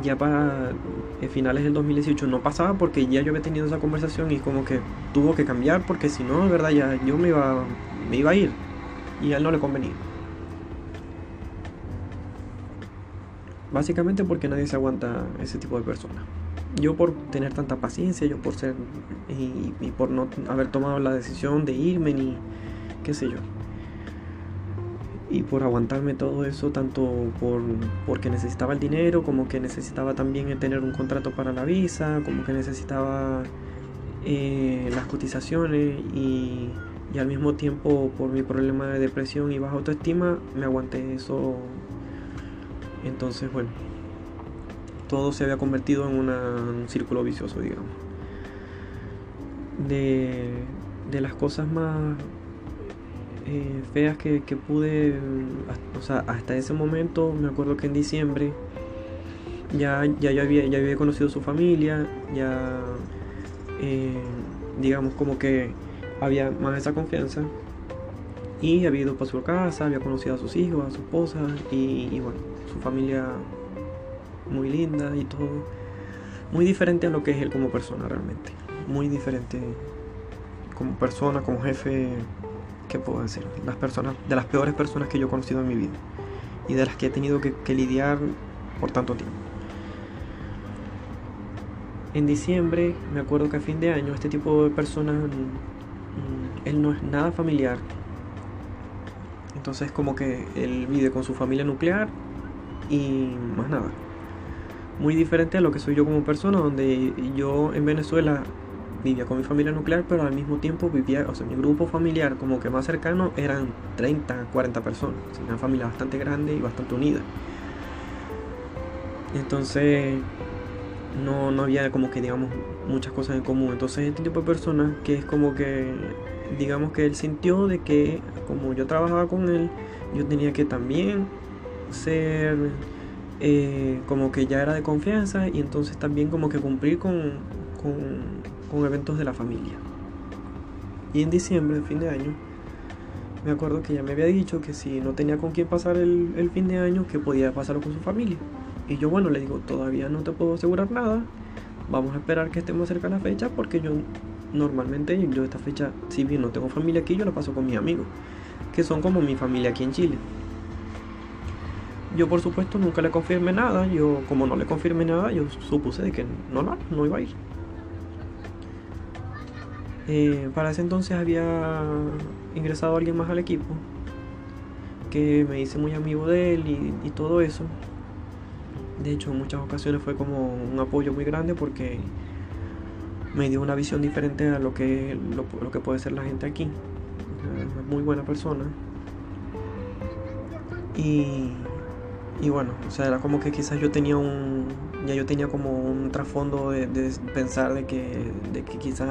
ya para eh, finales del 2018 no pasaba porque ya yo había tenido esa conversación y como que tuvo que cambiar porque si no, de verdad, ya yo me iba, me iba a ir y a él no le convenía. Básicamente porque nadie se aguanta ese tipo de personas. Yo por tener tanta paciencia, yo por ser y, y por no haber tomado la decisión de irme ni qué sé yo y por aguantarme todo eso, tanto por, porque necesitaba el dinero, como que necesitaba también tener un contrato para la visa, como que necesitaba eh, las cotizaciones y, al mismo tiempo por mi problema de depresión y baja autoestima, me aguanté eso. Entonces, bueno, todo se había convertido en un círculo vicioso, digamos. De, de las cosas más eh, feas que, pude, o sea, hasta ese momento, me acuerdo que en diciembre ya, ya, yo había, ya había conocido su familia, ya, eh, digamos, como que había más esa confianza. Y había ido para su casa, había conocido a sus hijos, a su esposa y, y bueno, su familia muy linda y todo. Muy diferente a lo que es él como persona realmente. Muy diferente como persona, como jefe, ¿qué puedo decir? Las personas, de las peores personas que yo he conocido en mi vida y de las que he tenido que, lidiar por tanto tiempo. En diciembre, me acuerdo que a fin de año, este tipo de personas, mm, él no es nada familiar. Entonces como que él vive con su familia nuclear y más nada. Muy diferente a lo que soy yo como persona, donde yo en Venezuela vivía con mi familia nuclear, pero al mismo tiempo vivía, o sea, mi grupo familiar como que más cercano eran 30, 40 personas. una familia bastante grande y bastante unida. Entonces, no, no había como que, digamos, muchas cosas en común. Entonces, este tipo de personas que es como que, digamos que él sintió de que como yo trabajaba con él, yo tenía que también ser eh, como que ya era de confianza y entonces también como que cumplir con, con con eventos de la familia. Y en diciembre, fin de año, me acuerdo que ella me había dicho que si no tenía con quién pasar el, fin de año, que podía pasarlo con su familia. Y yo, bueno, le digo, todavía no te puedo asegurar nada. Vamos a esperar que estemos cerca de la fecha porque yo normalmente, yo esta fecha, si bien no tengo familia aquí, yo la paso con mis amigos, que son como mi familia aquí en Chile. Yo por supuesto nunca le confirmé nada, yo como no le confirmé nada, yo supuse de que no, no iba a ir. Eh, para ese entonces había ingresado alguien más al equipo que me hice muy amigo de él y, todo eso. De hecho, en muchas ocasiones fue como un apoyo muy grande porque me dio una visión diferente a lo que, lo, que puede ser la gente aquí. Una muy buena persona. Y, y bueno, o sea, era como que quizás yo tenía un. Ya yo tenía como un trasfondo de, de pensar de que, de que quizás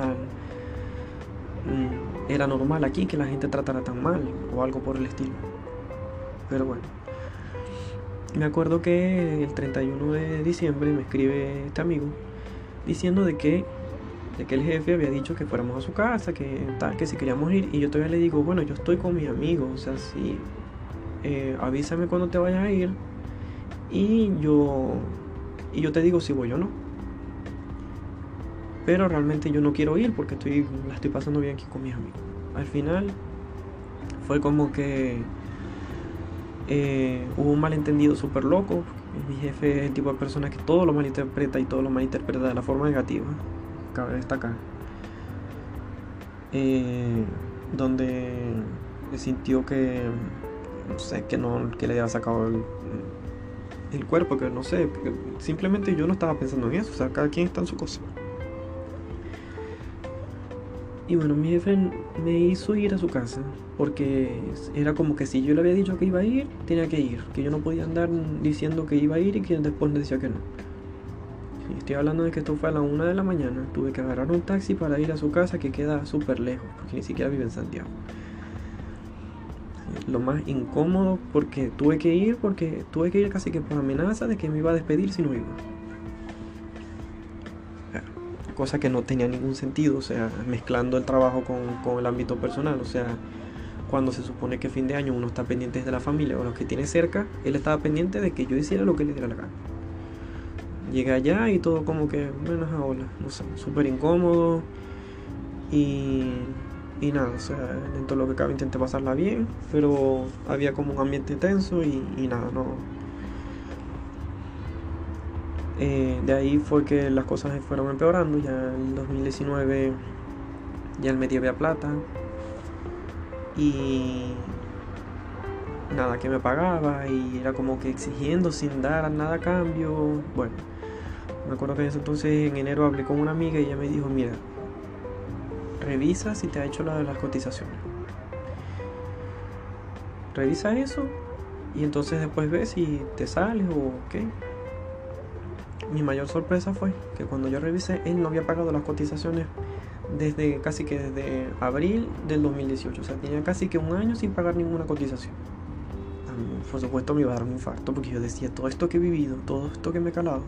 era normal aquí que la gente tratara tan mal o algo por el estilo. Pero bueno. Me acuerdo que el 31 de diciembre me escribe este amigo diciendo de que, de que el jefe había dicho que fuéramos a su casa, que tal, que si queríamos ir. Y yo todavía le digo, bueno, yo estoy con mis amigos, o sea, sí, eh, avísame cuando te vayas a ir y yo, y yo te digo si voy o no. Pero realmente yo no quiero ir porque estoy, la estoy pasando bien aquí con mis amigos. Al final fue como que eh, hubo un malentendido súper loco. Mi jefe es el tipo de persona que todo lo malinterpreta y todo lo malinterpreta de la forma negativa. Cabe destacar. Eh, donde sintió que no sé, que no, que le había sacado el, el cuerpo, que no sé, simplemente yo no estaba pensando en eso, o sea, cada quien está en su cosa. Y bueno, mi jefe me hizo ir a su casa, porque era como que si yo le había dicho que iba a ir, tenía que ir, que yo no podía andar diciendo que iba a ir y que después me decía que no. Estoy hablando de que esto fue a la una de la mañana, tuve que agarrar un taxi para ir a su casa que queda súper lejos, porque ni siquiera vive en Santiago lo más incómodo porque tuve que ir, porque tuve que ir casi que por amenaza de que me iba a despedir si no iba. Cosa que no tenía ningún sentido, o sea, mezclando el trabajo con, el ámbito personal, o sea, cuando se supone que fin de año uno está pendiente de la familia o los que tiene cerca, él estaba pendiente de que yo hiciera lo que le diera la gana. Llegué allá y todo como que, bueno, hola, no sé, súper incómodo y y nada, o sea, dentro de lo que cabe intenté pasarla bien, pero había como un ambiente tenso y, nada, no. Eh, de ahí fue que las cosas fueron empeorando, ya en 2019 ya el medio había plata y nada que me pagaba y era como que exigiendo sin dar nada a cambio. Bueno, me acuerdo que en ese entonces en enero hablé con una amiga y ella me dijo, mira, revisa si te ha hecho la de las cotizaciones. Revisa eso y entonces después ves si te sale o qué. Mi mayor sorpresa fue que cuando yo revisé, él no había pagado las cotizaciones desde casi que desde abril del 2018. O sea, tenía casi que un año sin pagar ninguna cotización. Por supuesto me iba a dar un infarto porque yo decía, todo esto que he vivido, todo esto que me he calado,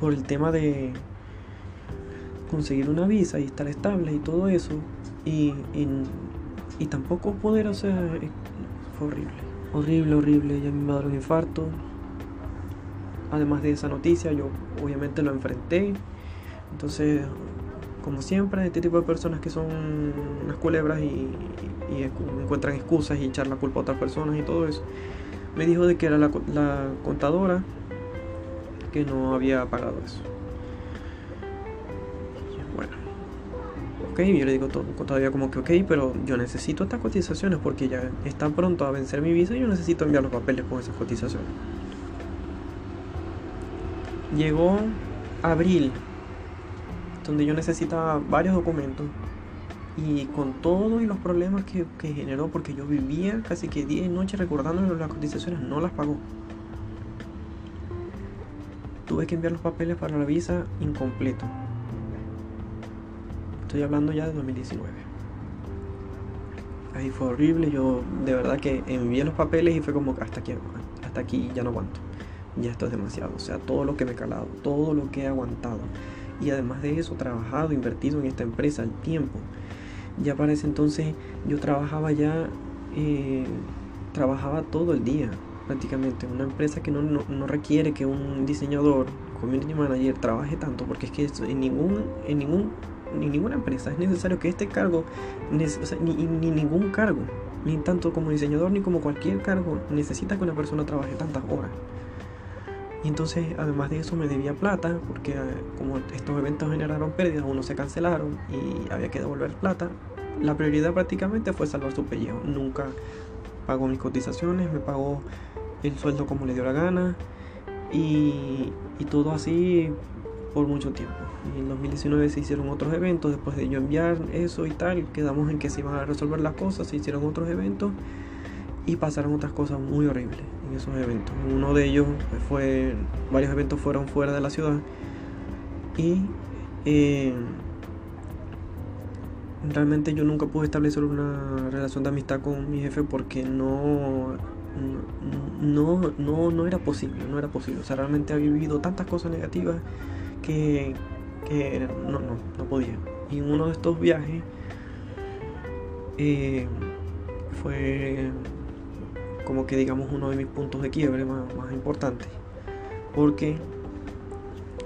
por el tema de, conseguir una visa y estar estable y todo eso. Y, y, tampoco poder, o sea, fue horrible. Horrible, horrible. Ya me va a dar un infarto. Además de esa noticia, yo obviamente lo enfrenté. Entonces, como siempre, este tipo de personas que son unas culebras y, encuentran excusas y echar la culpa a otras personas y todo eso, me dijo de que era la, contadora que no había pagado eso. yo le digo todavía como que ok, pero yo necesito estas cotizaciones porque ya está pronto a vencer mi visa y yo necesito enviar los papeles con esas cotizaciones. Llegó abril, donde yo necesitaba varios documentos y con todo y los problemas que, que generó, porque yo vivía casi que día y noche recordándole las cotizaciones, no las pagó. Tuve que enviar los papeles para la visa incompleto. Estoy hablando ya de 2019. Ahí fue horrible, yo de verdad que envié los papeles y fue como hasta aquí, hasta aquí ya no aguanto. Ya esto es demasiado, o sea, todo lo que me he calado, todo lo que he aguantado. Y además de eso, trabajado, invertido en esta empresa, el tiempo. Ya para ese entonces yo trabajaba ya, eh, trabajaba todo el día prácticamente. Una empresa que no, no, requiere que un diseñador, community manager, trabaje tanto, porque es que en ningún, en ningún ni ninguna empresa es necesario que este cargo, ni, ningún cargo, ni tanto como diseñador ni como cualquier cargo, necesita que una persona trabaje tantas horas. Y entonces, además de eso, me debía plata, porque eh, como estos eventos generaron pérdidas, unos se cancelaron y había que devolver plata. La prioridad prácticamente fue salvar su pellejo. Nunca pagó mis cotizaciones, me pagó el sueldo como le dio la gana y, y todo así por mucho tiempo. Y en 2019 se hicieron otros eventos, después de yo enviar eso y tal, quedamos en que se iban a resolver las cosas, se hicieron otros eventos y pasaron otras cosas muy horribles en esos eventos. Uno de ellos fue, varios eventos fueron fuera de la ciudad y eh, realmente yo nunca pude establecer una relación de amistad con mi jefe porque no no, no, no era posible, no era posible. O sea, realmente ha vivido tantas cosas negativas que, que no, no, no podía. Y en uno de estos viajes eh, fue como que digamos uno de mis puntos de quiebre más, más importantes. Porque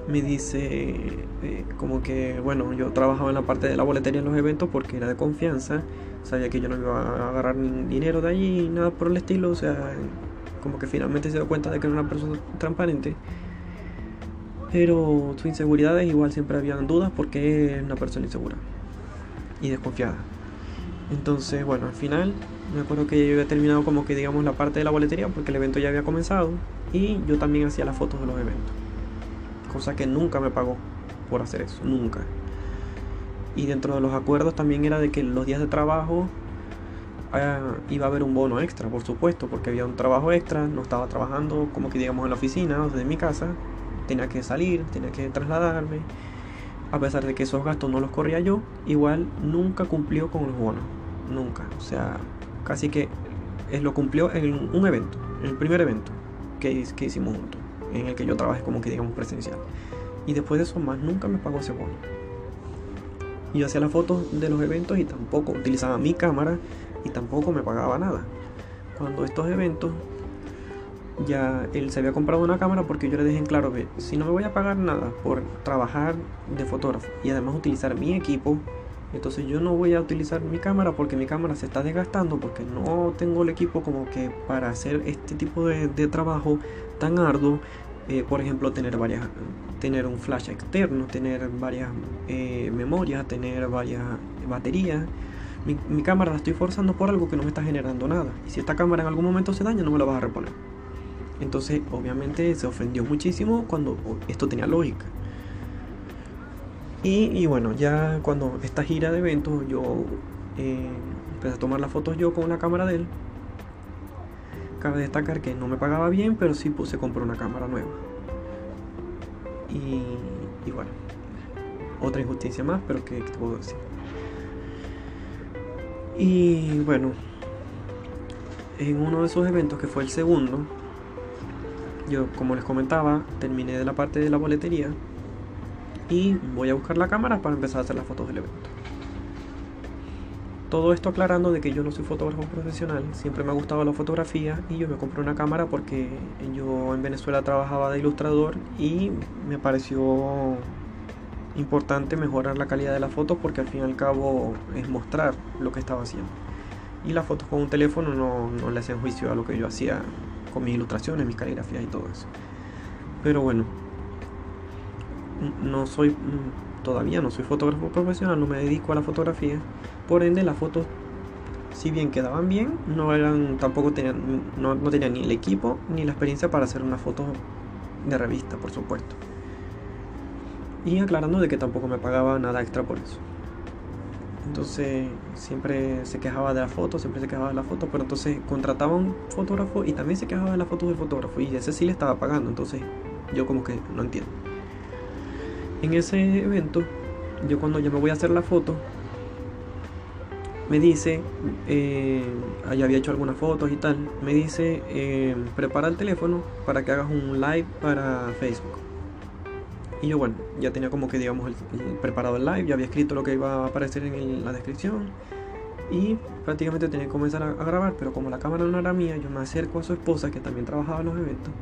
me dice eh, como que, bueno, yo trabajaba en la parte de la boletería en los eventos porque era de confianza, sabía que yo no iba a agarrar dinero de allí, nada por el estilo, o sea, como que finalmente se dio cuenta de que era una persona transparente. Pero su inseguridades igual siempre habían dudas porque es una persona insegura y desconfiada. Entonces, bueno, al final me acuerdo que yo había terminado como que digamos la parte de la boletería porque el evento ya había comenzado y yo también hacía las fotos de los eventos. Cosa que nunca me pagó por hacer eso, nunca. Y dentro de los acuerdos también era de que los días de trabajo ah, iba a haber un bono extra, por supuesto, porque había un trabajo extra, no estaba trabajando como que digamos en la oficina o desde mi casa, tenía que salir, tenía que trasladarme. A pesar de que esos gastos no los corría yo, igual nunca cumplió con los bonos, nunca. O sea, casi que él lo cumplió en un evento, en el primer evento que, que hicimos juntos, en el que yo trabajé como que digamos presencial. Y después de eso más nunca me pagó ese bono. Y yo hacía las fotos de los eventos y tampoco utilizaba mi cámara y tampoco me pagaba nada. Cuando estos eventos ya él se había comprado una cámara porque yo le dije en claro que si no me voy a pagar nada por trabajar de fotógrafo y además utilizar mi equipo, entonces yo no voy a utilizar mi cámara porque mi cámara se está desgastando porque no tengo el equipo como que para hacer este tipo de, trabajo tan arduo. Eh, por ejemplo, tener varias, tener un flash externo, tener varias eh, memorias, tener varias baterías. Mi, mi cámara la estoy forzando por algo que no me está generando nada. Y si esta cámara en algún momento se daña, no me la vas a reponer. Entonces, obviamente, se ofendió muchísimo cuando esto tenía lógica. Y, bueno, ya cuando esta gira de eventos, yo eh, empecé a tomar las fotos yo con la cámara de él. Cabe destacar que no me pagaba bien, pero sí puse comprar una cámara nueva. Y bueno, otra injusticia más, pero que te puedo decir? Y bueno, en uno de esos eventos, que fue el segundo, yo como les comentaba, terminé de la parte de la boletería y voy a buscar la cámara para empezar a hacer las fotos del evento. Todo esto aclarando de que yo no soy fotógrafo profesional, siempre me ha gustado la fotografía y yo me compré una cámara porque yo en Venezuela trabajaba de ilustrador y me pareció importante mejorar la calidad de las fotos porque al fin y al cabo es mostrar lo que estaba haciendo. Y las fotos con un teléfono no, no le hacen juicio a lo que yo hacía con mis ilustraciones, mis caligrafías y todo eso. Pero bueno, no soy mm, todavía no soy fotógrafo profesional, no me dedico a la fotografía. Por ende, las fotos, si bien quedaban bien, no eran tampoco tenían no, no ni el equipo ni la experiencia para hacer una foto de revista, por supuesto. Y aclarando de que tampoco me pagaba nada extra por eso. Entonces siempre se quejaba de la foto, siempre se quejaba de la foto, pero entonces contrataba un fotógrafo y también se quejaba de la foto del fotógrafo y ese sí le estaba pagando, entonces yo como que no entiendo. En ese evento, yo cuando ya me voy a hacer la foto, me dice, eh, había hecho algunas fotos y tal, me dice, eh, prepara el teléfono para que hagas un live para Facebook. Y yo, bueno, ya tenía como que, digamos, el, preparado el live, ya había escrito lo que iba a aparecer en la descripción. Y prácticamente tenía que comenzar a, grabar, pero como la cámara no era mía, yo me acerco a su esposa, que también trabajaba en los eventos,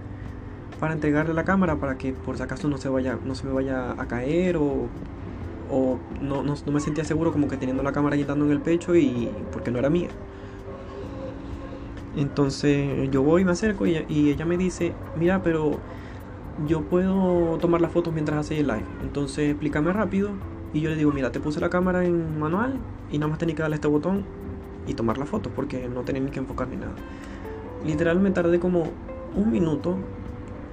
para entregarle la cámara para que por si acaso no se, vaya, no se me vaya a caer o, o no, no, me sentía seguro como que teniendo la cámara quitando en el pecho y porque no era mía. Entonces yo voy, me acerco y, y ella me dice, mira, pero yo puedo tomar las fotos mientras hace el live. Entonces explícame rápido y yo le digo, mira, te puse la cámara en manual y nada más tenía que darle este botón y tomar las fotos porque no tenía ni que enfocar ni nada. Literal me tardé como un minuto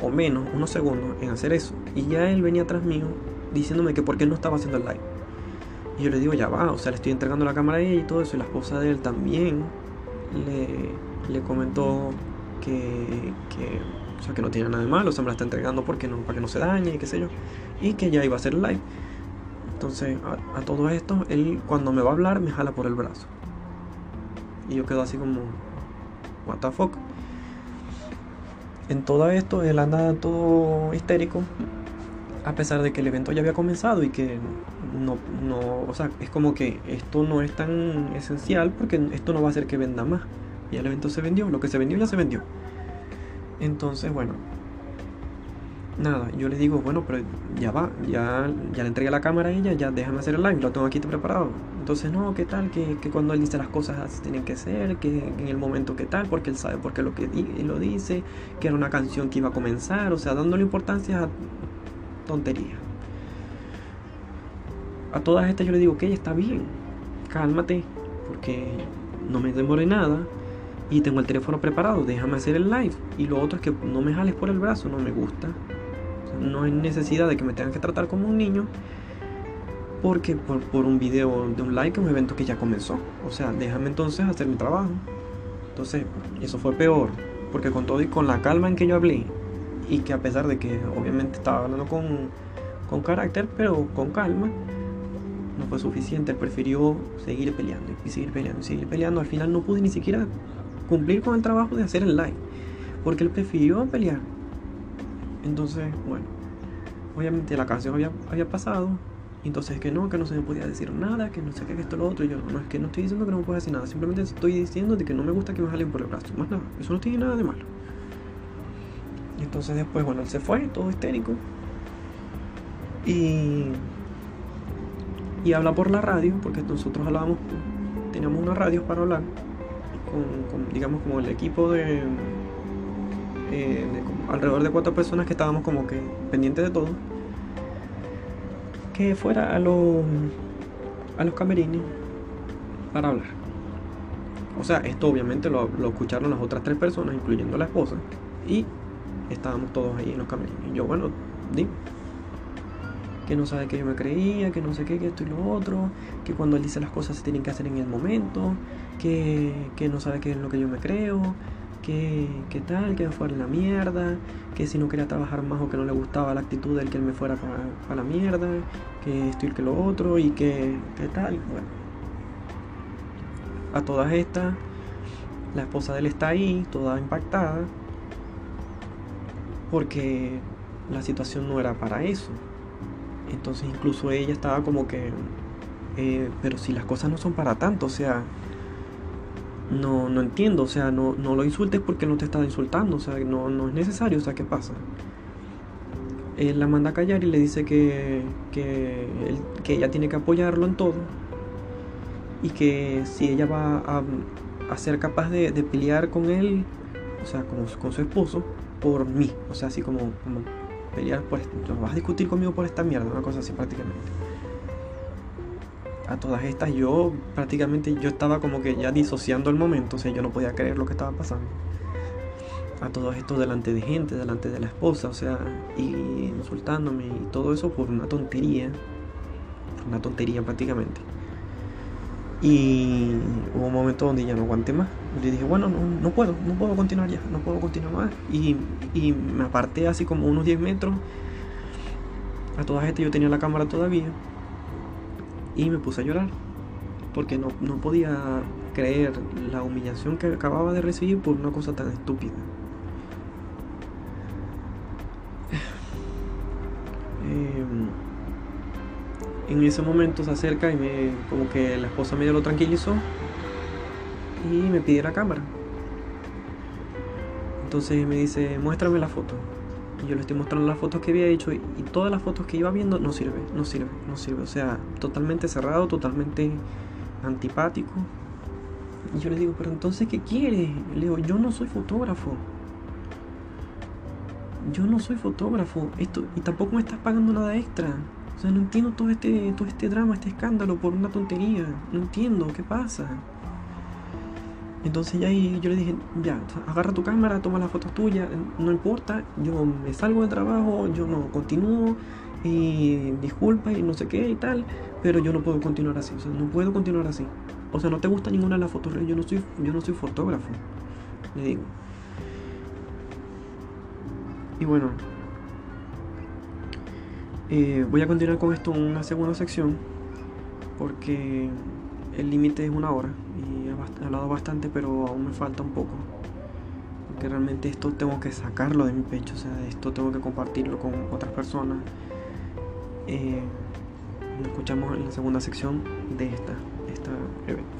o menos, unos segundos en hacer eso. Y ya él venía atrás mío diciéndome que por qué no estaba haciendo el live. Y yo le digo, ya va, o sea, le estoy entregando la cámara a ella y todo eso. Y la esposa de él también le, le comentó que, que o sea, que no tiene nada de malo, se me la está entregando porque no, para que no se dañe, y qué sé yo. Y que ya iba a hacer live. Entonces, a, todo esto, él cuando me va a hablar me jala por el brazo. Y yo quedo así como, what the fuck. En todo esto, él anda todo histérico. a pesar de que el evento ya había comenzado y que no, no, o sea, es como que esto no es tan esencial porque esto no va a hacer que venda más. Y el evento se vendió, lo que se vendió ya se vendió. Entonces, bueno, nada, yo le digo, bueno, pero ya va, ya, ya le entregué la cámara a ella, ya déjame hacer el live, lo tengo aquí preparado. Entonces, no, ¿qué tal? Que, que cuando él dice las cosas tienen que ser, que en el momento que tal, porque él sabe por qué lo que lo dice, que era una canción que iba a comenzar, o sea, dándole importancia a tontería. A todas estas yo le digo, ok, está bien, cálmate, porque no me demore nada y tengo el teléfono preparado, déjame hacer el live. Y lo otro es que no me jales por el brazo, no me gusta no hay necesidad de que me tengan que tratar como un niño porque por, un video de un like un evento que ya comenzó. O sea, déjame entonces hacer mi trabajo. Entonces, eso fue peor, porque con todo y con la calma en que yo hablé, y que a pesar de que obviamente estaba hablando con, con carácter, pero con calma, no fue suficiente. Él prefirió seguir peleando y seguir peleando y seguir peleando. Al final no pude ni siquiera cumplir con el trabajo de hacer el like, porque él prefirió pelear entonces, bueno, obviamente la canción había, había pasado. Entonces que no, que no se me podía decir nada, que no sé qué, que esto, lo otro. Y yo, no, es que no estoy diciendo que no me pueda decir nada. Simplemente estoy diciendo de que no me gusta que me jalen por el brazo. Más nada, eso no tiene nada de malo. Y entonces después, bueno, él se fue, todo histérico. Y... Y habla por la radio, porque nosotros hablábamos, teníamos una radio para hablar, con digamos, como el equipo de eh, alrededor de cuatro personas que estábamos como que pendientes de todo, que fuera a los, a los camerines para hablar. O sea, esto obviamente lo, escucharon las otras tres personas, incluyendo la esposa, y estábamos todos ahí en los camerines. Y yo, bueno, dime que no sabe que yo me creía, que no sé qué, que esto y lo otro, que cuando él dice las cosas se tienen que hacer en el momento, que, que no sabe qué es lo que yo me creo, que, tal, que me fuera la mierda, que si no quería trabajar más o que no le gustaba la actitud del que él me fuera para la mierda, que esto y que lo otro y que, que tal. Bueno, a todas estas, la esposa de él está ahí, toda impactada, porque la situación no era para eso. Entonces incluso ella estaba como que, eh, pero si las cosas no son para tanto, o sea, no, no entiendo, o sea, no, no lo insultes porque no te está insultando, o sea, no, no es necesario, o sea, ¿qué pasa? Él la manda a callar y le dice que, que, que ella tiene que apoyarlo en todo y que si ella va a, ser capaz de, pelear con él, o sea, con, con, su esposo, por mí, o sea, así como, como pelear por vas a discutir conmigo por esta mierda, una cosa así prácticamente a todas estas yo prácticamente yo estaba como que ya disociando el momento, o sea, yo no podía creer lo que estaba pasando. A todo esto delante de gente, delante de la esposa, o sea, y insultándome y todo eso por una tontería, una tontería prácticamente. Y hubo un momento donde ya no aguanté más. Le dije, bueno, no, no puedo, no puedo continuar ya, no puedo continuar más. Y, y me aparté así como unos 10 metros. A todas estas yo tenía la cámara todavía y me puse a llorar porque no, podía creer la humillación que acababa de recibir por una cosa tan estúpida. Em, en ese momento se acerca y me como que la esposa medio lo tranquilizó y me pide la cámara. Entonces me dice, muéstrame la foto. Y yo le estoy mostrando las fotos que había hecho y, todas las fotos que iba viendo no sirve, no sirve, no sirve. O sea, totalmente cerrado, totalmente antipático. Y yo le digo, pero entonces, ¿qué quiere? Le digo, yo no soy fotógrafo. Yo no soy fotógrafo. Esto, y tampoco me estás pagando nada extra. O sea, no entiendo todo este, todo este drama, este escándalo por una tontería. No entiendo, ¿qué pasa? Entonces ya yo le dije, ya, agarra tu cámara, toma las fotos tuyas, no importa, yo me salgo de trabajo, yo no continúo, y disculpa y no sé qué y tal, pero yo no puedo continuar así, o sea, no puedo continuar así. O sea, no te gusta ninguna de las fotos, yo no soy, yo no soy fotógrafo, le digo. Y bueno, eh, voy a continuar con esto en una segunda sección, porque el límite es una hora hablado bastante, pero aún me falta un poco. Porque realmente esto tengo que sacarlo de mi pecho, o sea, esto tengo que compartirlo con otras personas Eh, nos escuchamos en la segunda sección de esta, esta evento.